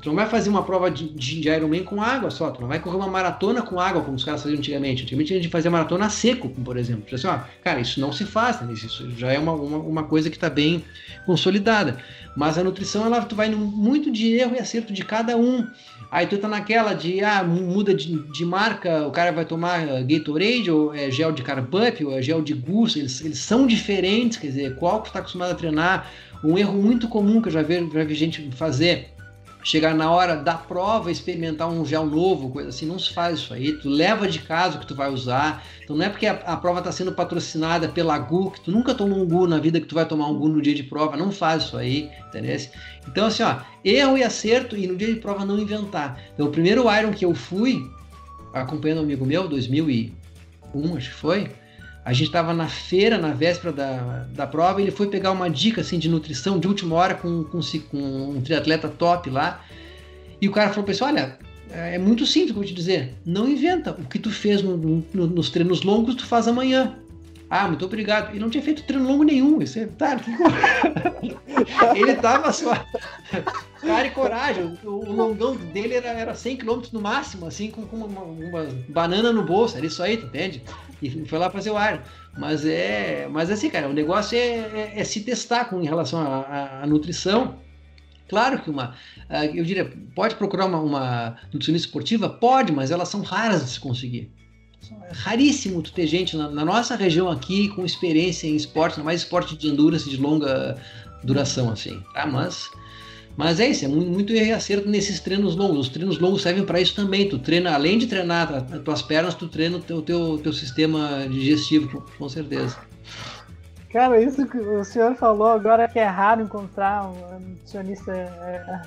Tu não vai fazer uma prova de, de, Ironman com água só, tu não vai correr uma maratona com água, como os caras faziam antigamente. Antigamente a gente fazia maratona seco, por exemplo. Assim, ó, cara, isso não se faz, né? isso já é uma, uma, uma coisa que está bem consolidada. Mas a nutrição, ela, tu vai muito de erro e acerto de cada um. Aí tu tá naquela de, ah, muda de, de marca, o cara vai tomar uh, Gatorade, ou é gel de Carbup, ou é gel de Gusto, eles, eles são diferentes, quer dizer, qual que tu tá acostumado a treinar. Um erro muito comum que eu já vi, já vi gente fazer chegar na hora da prova experimentar um gel novo, coisa assim, não se faz isso aí. Tu leva de casa o que tu vai usar. Então não é porque a, a prova está sendo patrocinada pela GU, que tu nunca tomou um GU na vida que tu vai tomar um GU no dia de prova, não faz isso aí, entendeu? Então assim, ó, erro e acerto e no dia de prova não inventar. Então o primeiro Iron que eu fui, acompanhando um amigo meu, 2001, acho que foi, A gente estava na feira, na véspera da, da prova, e ele foi pegar uma dica assim, de nutrição de última hora com, com, com um triatleta top lá. E o cara falou para ele: olha, é muito simples, vou te dizer. Não inventa. O que tu fez no, no, nos treinos longos, tu faz amanhã. Ah, muito obrigado. Ele não tinha feito treino longo nenhum. Isso é, tá, *laughs* ele tava só. Cara e coragem. O, o longão dele era, era 100 km no máximo, assim, com, com uma, uma, banana no bolso. Era isso aí, entende? E foi lá fazer o ar. Mas é. Mas assim, cara, o negócio é, é, é se testar com em relação à nutrição. Claro que uma, ah, eu diria, pode procurar uma, uma nutricionista esportiva? Pode, mas elas são raras de se conseguir. É raríssimo tu ter gente na, na, nossa região aqui com experiência em esporte, mais esporte de endurance de longa duração, assim, tá? Mas, mas é isso, é muito, muito acerto nesses treinos longos. Os treinos longos servem para isso também. Tu treina, além de treinar as tuas pernas, tu treina o teu, teu, teu sistema digestivo, com certeza. Cara, isso que o senhor falou agora que é raro encontrar um nutricionista, é,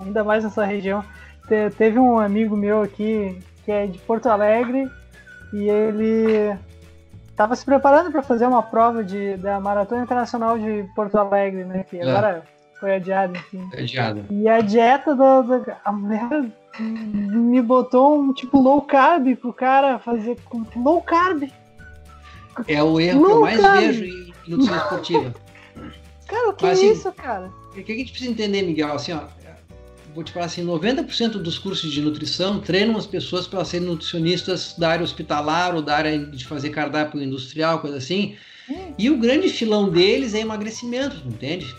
ainda mais nessa região. Te, teve um amigo meu aqui que é de Porto Alegre e ele estava se preparando para fazer uma prova de, da Maratona Internacional de Porto Alegre, né? Que é. agora foi adiada, enfim. Adiada. E a dieta da, da a mulher me botou um tipo low carb pro cara fazer low carb. É o erro low que eu mais carb. vejo nutrição esportiva. Cara, o que Mas, é assim, isso, cara? O que a gente precisa entender, Miguel? Assim, ó, vou te falar assim, 90% dos cursos de nutrição treinam as pessoas para serem nutricionistas da área hospitalar ou da área de fazer cardápio industrial, coisa assim. Hum. E o grande filão deles é emagrecimento, entende?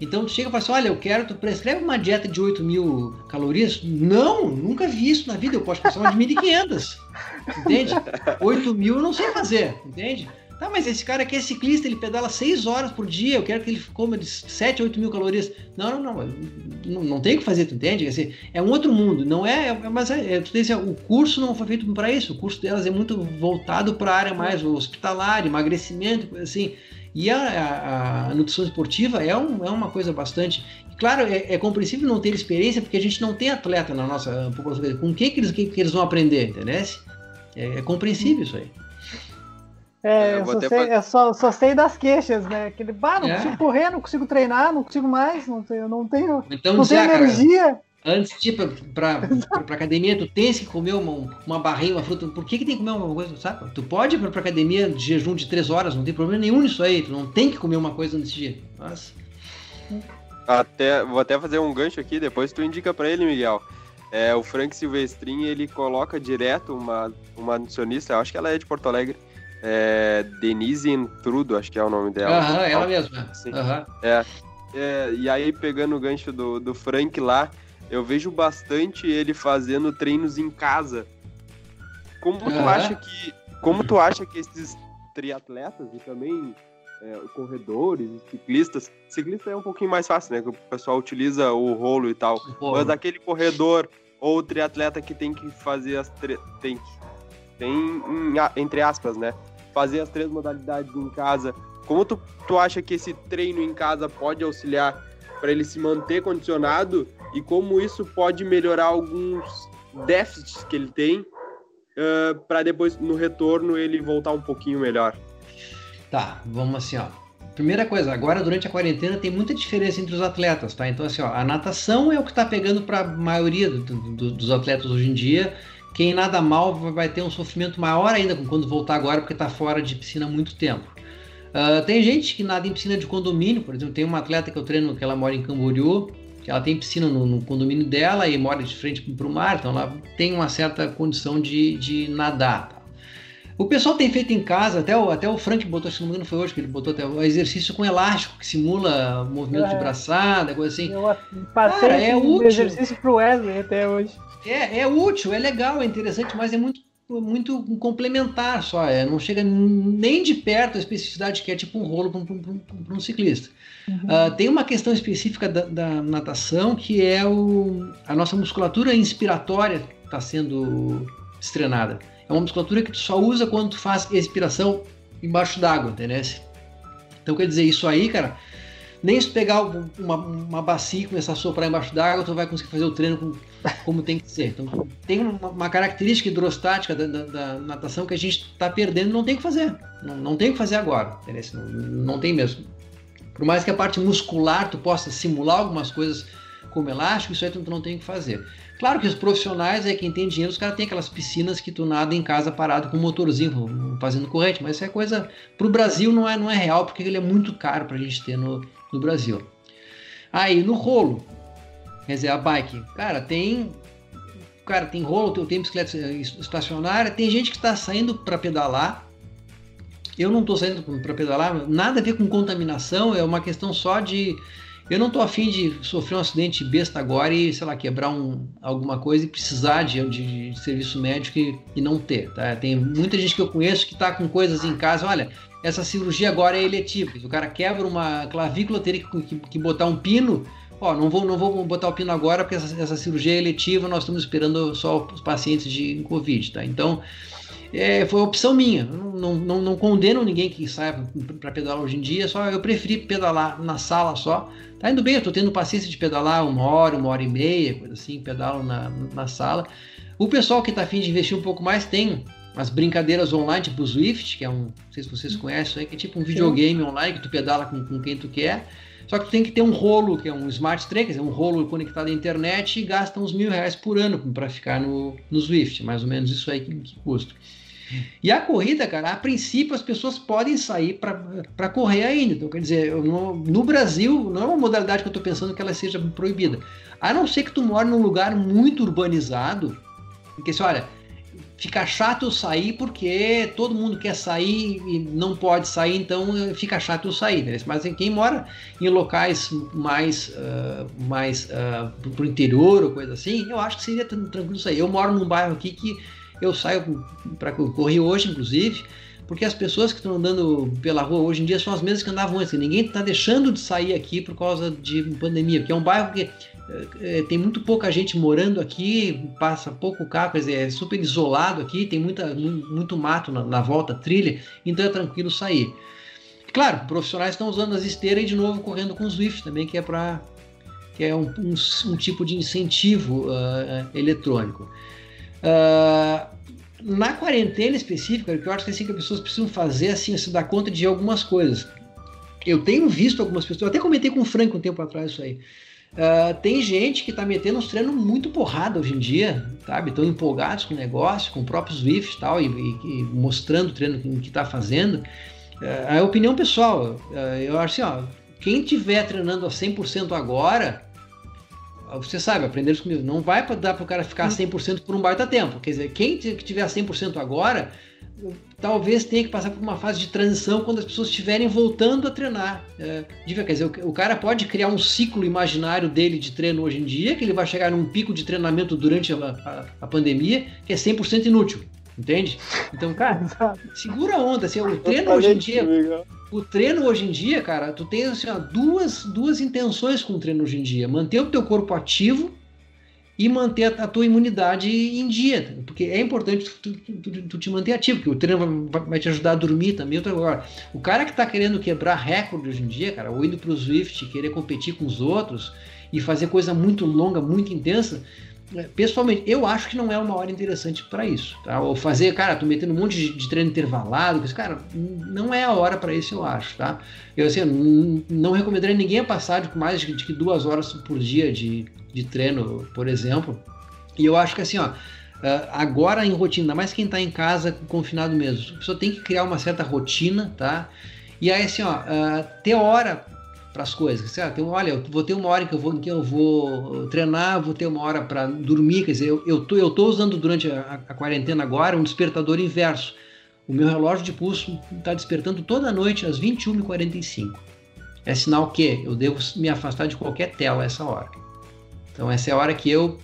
Então tu chega e fala assim, olha, eu quero, tu prescreve uma dieta de 8 mil calorias? Não, nunca vi isso na vida, eu posso passar uma de 1.500, entende? 8 mil eu não sei fazer, entende? Tá, mas esse cara aqui é ciclista, ele pedala 6 horas por dia, eu quero que ele coma de 7 a 8 mil calorias. Não, não, não, não, não tem o que fazer, tu entende? Assim, é um outro mundo, não é, é mas é, é, tu tem, assim, o curso não foi feito para isso, o curso delas é muito voltado para a área mais hospitalar, emagrecimento, assim. E a, a, a, nutrição esportiva é, um, é uma coisa bastante. Claro, é, é, compreensível não ter experiência, porque a gente não tem atleta na nossa população. Com o que, que, eles, que, que eles vão aprender, entendeu? É, é compreensível isso aí. É, eu, só sei, eu só, só, sei das queixas, né? Aquele, bah, não é. consigo correr, não consigo treinar, não consigo mais, não tenho, não tenho, então, não tenho energia. Cara, antes de ir pra, pra, pra, pra, academia, tu tens que comer uma, uma barrinha, uma fruta. Por que, que tem que comer uma coisa, sabe? Tu pode ir pra, pra academia de jejum de três horas, não tem problema nenhum nisso aí. Tu não tem que comer uma coisa nesse dia. Mas... Até, vou até fazer um gancho aqui, depois tu indica pra ele, Miguel. É, o Frank Silvestrin, ele coloca direto uma, uma nutricionista, acho que ela é de Porto Alegre, é, Denise Intrudo, acho que é o nome dela. Aham, ela mesma. Sim. É, é, e aí, pegando o gancho do, do Frank lá, eu vejo bastante ele fazendo treinos em casa. Como tu acha que. Como tu acha que esses triatletas e também é, corredores, ciclistas. Ciclista é um pouquinho mais fácil, né? Que o pessoal utiliza o rolo e tal. Mas aquele corredor ou triatleta que tem que fazer as tre... tem tem entre aspas, né? Fazer as três modalidades em casa. Como tu, tu acha que esse treino em casa pode auxiliar para ele se manter condicionado e como isso pode melhorar alguns déficits que ele tem uh, para depois no retorno ele voltar um pouquinho melhor? Tá, vamos assim, ó. Primeira coisa, agora durante a quarentena tem muita diferença entre os atletas, tá? Então, assim, ó, a natação é o que está pegando para a maioria do, do, dos atletas hoje em dia quem nada mal vai ter um sofrimento maior ainda quando voltar agora, porque está fora de piscina há muito tempo. Uh, tem gente que nada em piscina de condomínio, por exemplo, tem uma atleta que eu treino que ela mora em Camboriú, que ela tem piscina no, no condomínio dela e mora de frente para o mar, então ela tem uma certa condição de, de nadar. Tá? O pessoal tem feito em casa, até o, até o Frank botou, se não me engano foi hoje que ele botou até o exercício com elástico, que simula movimento é, de braçada, coisa assim. Eu passei Cara, é útil. exercício pro Wesley até hoje. É, é útil, é legal, é interessante, mas é muito muito complementar só, é, não chega nem de perto a especificidade que é tipo um rolo para um, um, ciclista. Uhum. Uh, tem uma questão específica da, da, natação que é o, a nossa musculatura inspiratória está sendo estrenada. É uma musculatura que tu só usa quando tu faz expiração embaixo d'água, entendeu? Então quer dizer, isso aí, cara, Nem se pegar uma, uma bacia e começar a soprar embaixo d'água, tu vai conseguir fazer o treino com, como tem que ser. Então, tem uma, uma característica hidrostática da, da, da, natação que a gente está perdendo não tem que fazer. Não, não tem que fazer agora. Não, não tem mesmo. Por mais que a parte muscular tu possa simular algumas coisas como elástico, isso aí tu não tem que fazer. Claro que os profissionais, é quem tem dinheiro, os caras têm aquelas piscinas que tu nada em casa parado com um motorzinho fazendo corrente, mas isso é coisa para o Brasil não é não é real porque ele é muito caro para a gente ter no, no Brasil. Aí no rolo, quer dizer a bike, cara tem cara tem rolo, tem bicicleta estacionária, tem gente que está saindo para pedalar eu não estou saindo para pedalar, nada a ver com contaminação, é uma questão só de. Eu não estou afim de sofrer um acidente besta agora e, sei lá, quebrar um, alguma coisa e precisar de, de, de serviço médico e, e, não ter. Tá? Tem muita gente que eu conheço que está com coisas em casa, olha, essa cirurgia agora é eletiva. O cara quebra uma clavícula, teria que, que, que botar um pino. Ó, não vou, não vou botar o pino agora porque essa, essa cirurgia é eletiva, nós estamos esperando só os pacientes de Covid, tá? Então, é, foi opção minha. Não, não, não, condeno ninguém que saia para pedalar hoje em dia, só eu preferi pedalar na sala só. Tá indo bem, eu tô tendo paciência de pedalar uma hora, uma hora e meia, coisa assim, pedalo na, na sala. O pessoal que está afim de investir um pouco mais tem as brincadeiras online, tipo o Swift, que é um, não sei se vocês conhecem, que é tipo um videogame online que tu pedala com, com quem tu quer. Só que tem que ter um rolo, que é um smart track, quer dizer, um rolo conectado à internet e gasta uns mil reais por ano para ficar no, no Swift, mais ou menos isso aí que, que custa. E a corrida, cara, a princípio as pessoas podem sair para correr ainda. Então, quer dizer, no, no, Brasil não é uma modalidade que eu estou pensando que ela seja proibida. A não ser que tu mora num lugar muito urbanizado, porque se olha, fica chato eu sair porque todo mundo quer sair e não pode sair, então fica chato eu sair. Né? Mas quem mora em locais mais, uh, mais uh, pro interior ou coisa assim, eu acho que seria tranquilo sair. Eu moro num bairro aqui que eu saio para correr hoje, inclusive, porque as pessoas que estão andando pela rua hoje em dia são as mesmas que andavam antes. Ninguém está deixando de sair aqui por causa de pandemia, porque é um bairro que tem muito pouca gente morando aqui, passa pouco carro, quer dizer, é super isolado aqui, tem muita, muito mato na, na volta, trilha, então é tranquilo sair. Claro, profissionais estão usando as esteiras e de novo correndo com o Swift também, que é para que é um, um, um, tipo de incentivo uh, eletrônico. Uh, na quarentena específica, o que eu acho que, assim, que as pessoas precisam fazer assim, é se dar conta de algumas coisas. Eu tenho visto algumas pessoas, eu até comentei com o Frank um tempo atrás isso aí. Uh, tem gente que está metendo uns treinos muito porrada hoje em dia, sabe? Estão empolgados com o negócio, com o próprio Swift e tal, e, e, mostrando o treino que está fazendo. Uh, é opinião pessoal. Uh, eu acho assim, ó, quem estiver treinando a 100% agora, você sabe, aprender isso comigo, não vai dar para o cara ficar 100% por um baita tempo. Quer dizer, quem tiver 100% agora, talvez tenha que passar por uma fase de transição quando as pessoas estiverem voltando a treinar. É, quer dizer, o, o, cara pode criar um ciclo imaginário dele de treino hoje em dia, que ele vai chegar num pico de treinamento durante a, a, a pandemia, que é 100% inútil. Entende? Então, *laughs* cara, segura a onda. Assim, o treino hoje em dia. O treino hoje em dia, cara, tu tem assim, duas, duas intenções com o treino hoje em dia. Manter o teu corpo ativo e manter a, a tua imunidade em dia. Porque é importante tu, tu, tu, tu te manter ativo, porque o treino vai, vai, te ajudar a dormir também. Agora, o cara que tá querendo quebrar recorde hoje em dia, cara, ou indo pro Swift, querer competir com os outros e fazer coisa muito longa, muito intensa, é, pessoalmente, eu acho que não é uma hora interessante para isso. Tá? Ou fazer, cara, tô metendo um monte de, de treino intervalado, cara, não é a hora para isso, eu acho, tá? Eu assim, não, recomendaria ninguém passar de mais de, de duas horas por dia de, de treino, por exemplo. E eu acho que assim, ó, ah, agora em rotina, ainda mais quem está em casa confinado mesmo, a pessoa tem que criar uma certa rotina, tá? E aí assim, ó, ah, ter hora para as coisas. Assim, tem, olha, eu vou ter uma hora que eu vou, que eu vou treinar, vou ter uma hora para dormir. Quer dizer, eu, eu, tô, eu tô usando durante a, a quarentena agora um despertador inverso. O meu relógio de pulso está despertando toda noite às 21h45. É sinal que eu devo me afastar de qualquer tela essa hora. Então essa é a hora que eu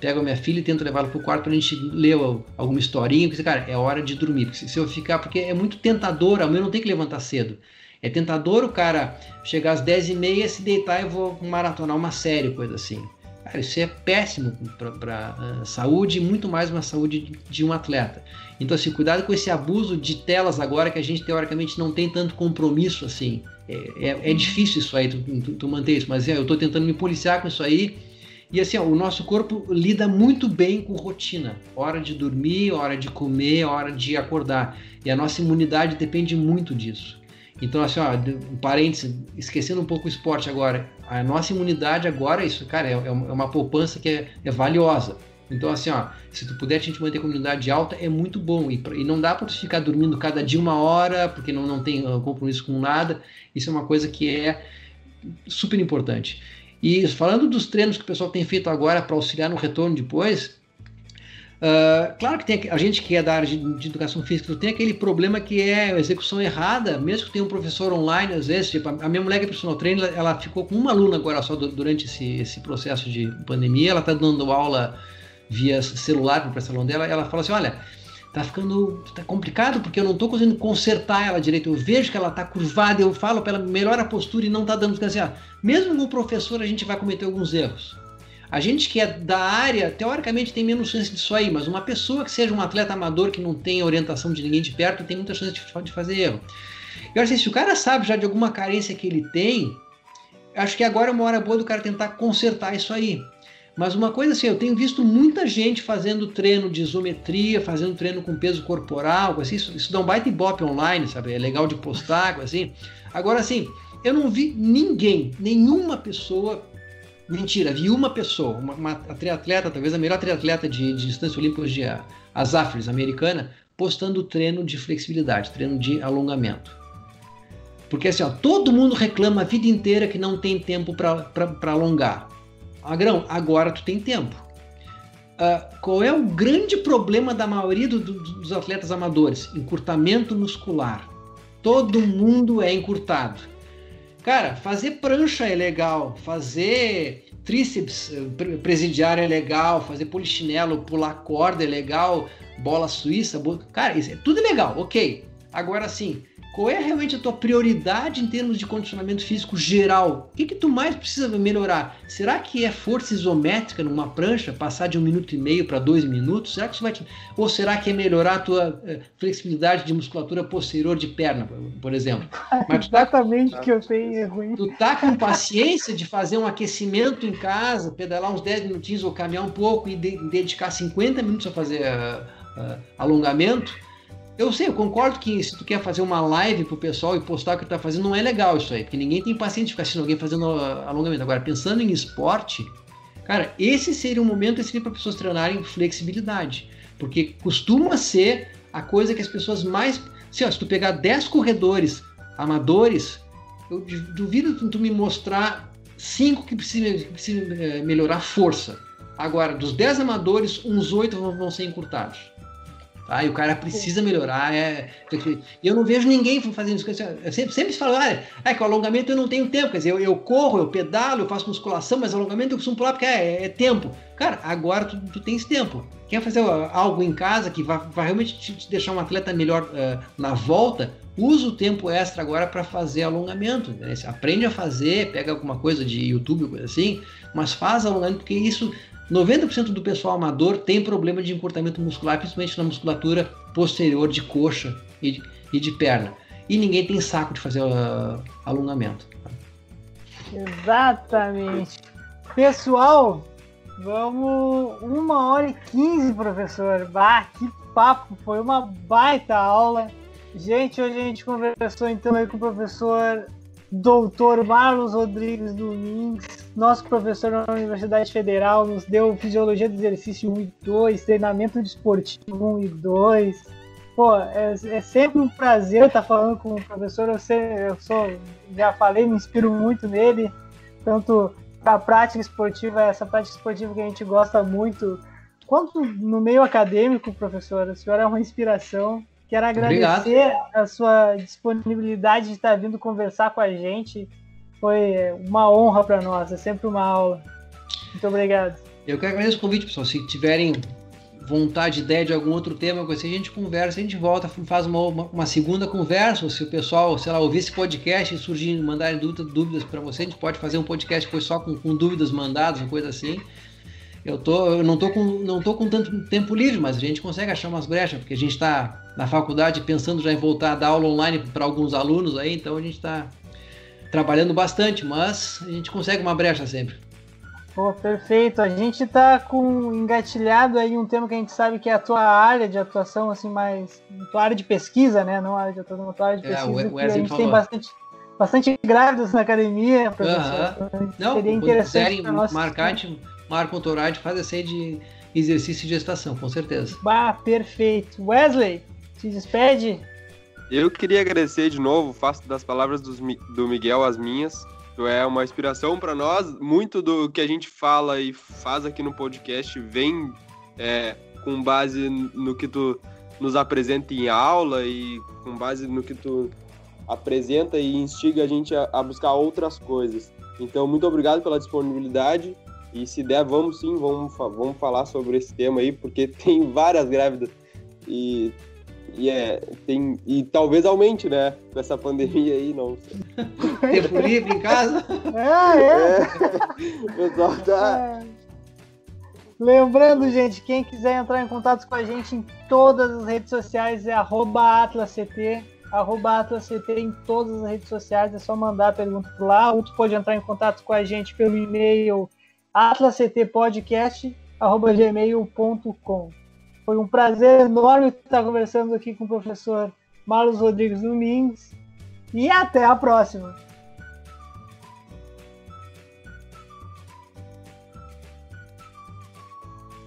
pego a minha filha e tento levá-la para o quarto para a gente ler alguma historinha. Porque, cara, é hora de dormir. Porque se eu ficar, porque é muito tentador, ao menos não tem que levantar cedo. É tentador o cara chegar às 10 e meia, se deitar e vou maratonar uma série, coisa assim. Cara, isso é péssimo para a saúde e muito mais uma saúde de, de, um atleta. Então, assim, cuidado com esse abuso de telas agora que a gente teoricamente não tem tanto compromisso assim. É, é, é difícil isso aí, tu, tu, tu, manter isso, mas é, eu estou tentando me policiar com isso aí. E assim, ó, o nosso corpo lida muito bem com rotina. Hora de dormir, hora de comer, hora de acordar. E a nossa imunidade depende muito disso. Então, assim, ó, um parênteses, esquecendo um pouco o esporte agora, a nossa imunidade agora, isso, cara, é, é uma poupança que é, é valiosa. Então, assim, ó, se tu puder a gente manter a imunidade alta, é muito bom. E, e não dá para tu ficar dormindo cada dia uma hora, porque não, não tem uh, compromisso com nada. Isso é uma coisa que é super importante. E falando dos treinos que o pessoal tem feito agora para auxiliar no retorno depois, Uh, claro que tem a gente que é da área de, de, educação física tem aquele problema que é a execução errada, mesmo que tenha um professor online, às vezes, tipo, a minha mulher que é personal trainer, ela ficou com uma aluna agora só durante esse, esse processo de pandemia, ela está dando aula via celular para o salão dela, ela fala assim, olha, tá ficando tá complicado porque eu não estou conseguindo consertar ela direito, eu vejo que ela está curvada, eu falo para ela melhora a postura e não está dando, assim, ah, mesmo o professor a gente vai cometer alguns erros. A gente que é da área, teoricamente tem menos chance disso aí, mas uma pessoa que seja um atleta amador que não tem orientação de ninguém de perto tem muita chance de, fazer erro. Eu acho que se o cara sabe já de alguma carência que ele tem, acho que agora é uma hora boa do cara tentar consertar isso aí. Mas uma coisa assim, eu tenho visto muita gente fazendo treino de isometria, fazendo treino com peso corporal, assim, isso, isso dá um baita ibope online, sabe? É legal de postar, assim. Agora, assim, eu não vi ninguém, nenhuma pessoa Mentira, vi uma pessoa, uma, uma triatleta, talvez a melhor triatleta de, de distância olímpica hoje, a, a Zafres, americana, postando treino de flexibilidade, treino de alongamento. Porque assim, ó, todo mundo reclama a vida inteira que não tem tempo para alongar. Agrão, agora tu tem tempo. Uh, qual é o grande problema da maioria do, do, dos atletas amadores? Encurtamento muscular. Todo mundo é encurtado. Cara, fazer prancha é legal, fazer tríceps eh, presidiário é legal, fazer polichinelo, pular corda é legal, bola suíça, cara, isso é tudo legal, ok. Agora sim, qual é realmente a tua prioridade em termos de condicionamento físico geral? O que, que tu mais precisa melhorar? Será que é força isométrica numa prancha, passar de um minuto e meio para dois minutos? Será que isso vai te... Ou será que é melhorar a tua eh, flexibilidade de musculatura posterior de perna, por exemplo? *laughs* Mas tá... Exatamente que eu tenho é ruim. Tu tá com paciência de fazer um aquecimento em casa, pedalar uns 10 minutinhos ou caminhar um pouco e de dedicar 50 minutos a fazer uh, uh, alongamento? Eu sei, eu concordo que se tu quer fazer uma live pro pessoal e postar o que tu tá fazendo, não é legal isso aí, porque ninguém tem paciência de ficar assistindo alguém fazendo alongamento. Agora, pensando em esporte, cara, esse seria um momento seria para pessoas treinarem flexibilidade, porque costuma ser a coisa que as pessoas mais. Se, ó, se tu pegar 10 corredores amadores, eu duvido tu, me mostrar cinco que precisam precisa, é, melhorar força. Agora, dos 10 amadores, uns 8 vão, vão ser encurtados. Tá? E o cara precisa melhorar. É... Eu não vejo ninguém fazendo isso. Eu sempre, sempre falo, ah, é que o alongamento eu não tenho tempo. Quer dizer, eu, eu corro, eu pedalo, eu faço musculação, mas alongamento eu costumo pular porque é, é tempo. Cara, agora tu, tu tens tempo. Quer fazer algo em casa que vai, vai realmente te, te, deixar um atleta melhor uh, na volta? Usa o tempo extra agora para fazer alongamento. Né? Aprende a fazer, pega alguma coisa de YouTube, coisa assim, mas faz alongamento, porque isso 90% do pessoal amador tem problema de encurtamento muscular, principalmente na musculatura posterior de coxa e de, e de perna. E ninguém tem saco de fazer uh, alongamento. Exatamente. Pessoal, vamos uma hora e quinze, professor. Bah, que papo! Foi uma baita aula. Gente, hoje a gente conversou então aí com o professor doutor Marlos Rodrigues Domingues, nosso professor na Universidade Federal, nos deu Fisiologia do Exercício 1 e 2, Treinamento Desportivo 1 e 2. Pô, é, é sempre um prazer estar falando com o professor, eu, sei, eu sou, já falei, me inspiro muito nele, tanto para a prática esportiva, essa prática esportiva que a gente gosta muito, quanto no meio acadêmico, professor, o senhor é uma inspiração, Quero agradecer Obrigado. a sua disponibilidade de estar vindo conversar com a gente. Foi uma honra para nós, é sempre uma aula. Muito obrigado. Eu quero agradecer o convite, pessoal. Se tiverem vontade, ideia de algum outro tema, assim, a gente conversa, a gente volta, faz uma, uma, uma, segunda conversa. Ou se o pessoal, sei lá, ouvir esse podcast e surgir, mandarem dúvidas, dúvidas para você, a gente pode fazer um podcast depois só com, com dúvidas mandadas, uma coisa assim. Eu, tô, eu não, tô com, não tô com tanto tempo livre, mas a gente consegue achar umas brechas, porque a gente está na faculdade pensando já em voltar a dar aula online para alguns alunos aí, então a gente está trabalhando bastante, mas a gente consegue uma brecha sempre. Pô, perfeito. A gente tá com engatilhado aí um tema que a gente sabe que é a tua área de atuação, assim, mais. tua área de pesquisa, né? Não a área de atuação, a tua área de pesquisa. É, o, o a gente falou. tem bastante, bastante grávidas na academia, professor. Uhum. Não, seria interessante. Se nós... marcar, a gente marca um horário faz essa de exercício de gestação, com certeza. Bah, perfeito. Wesley, se despede. Eu queria agradecer de novo, faço das palavras do Miguel as minhas. Tu é uma inspiração para nós. Muito do que a gente fala e faz aqui no podcast vem é, com base no que tu nos apresenta em aula e com base no que tu apresenta e instiga a gente a, a buscar outras coisas. Então, muito obrigado pela disponibilidade. E se der, vamos sim, vamos, vamos falar sobre esse tema aí, porque *laughs* tem várias grávidas. E e, é, tem, e talvez aumente, né? Com essa pandemia aí, não sei. *laughs* Tempo livre em casa? É, é. é. *laughs* O pessoal tá. É. Lembrando, gente, quem quiser entrar em contato com a gente em todas as redes sociais é atlasct, atlasct em todas as redes sociais, é só mandar a pergunta por lá, ou tu pode entrar em contato com a gente pelo e-mail atlasctpodcast.gmail.com. Foi um prazer enorme estar conversando aqui com o professor Marlos Rodrigues Domingues. E até a próxima!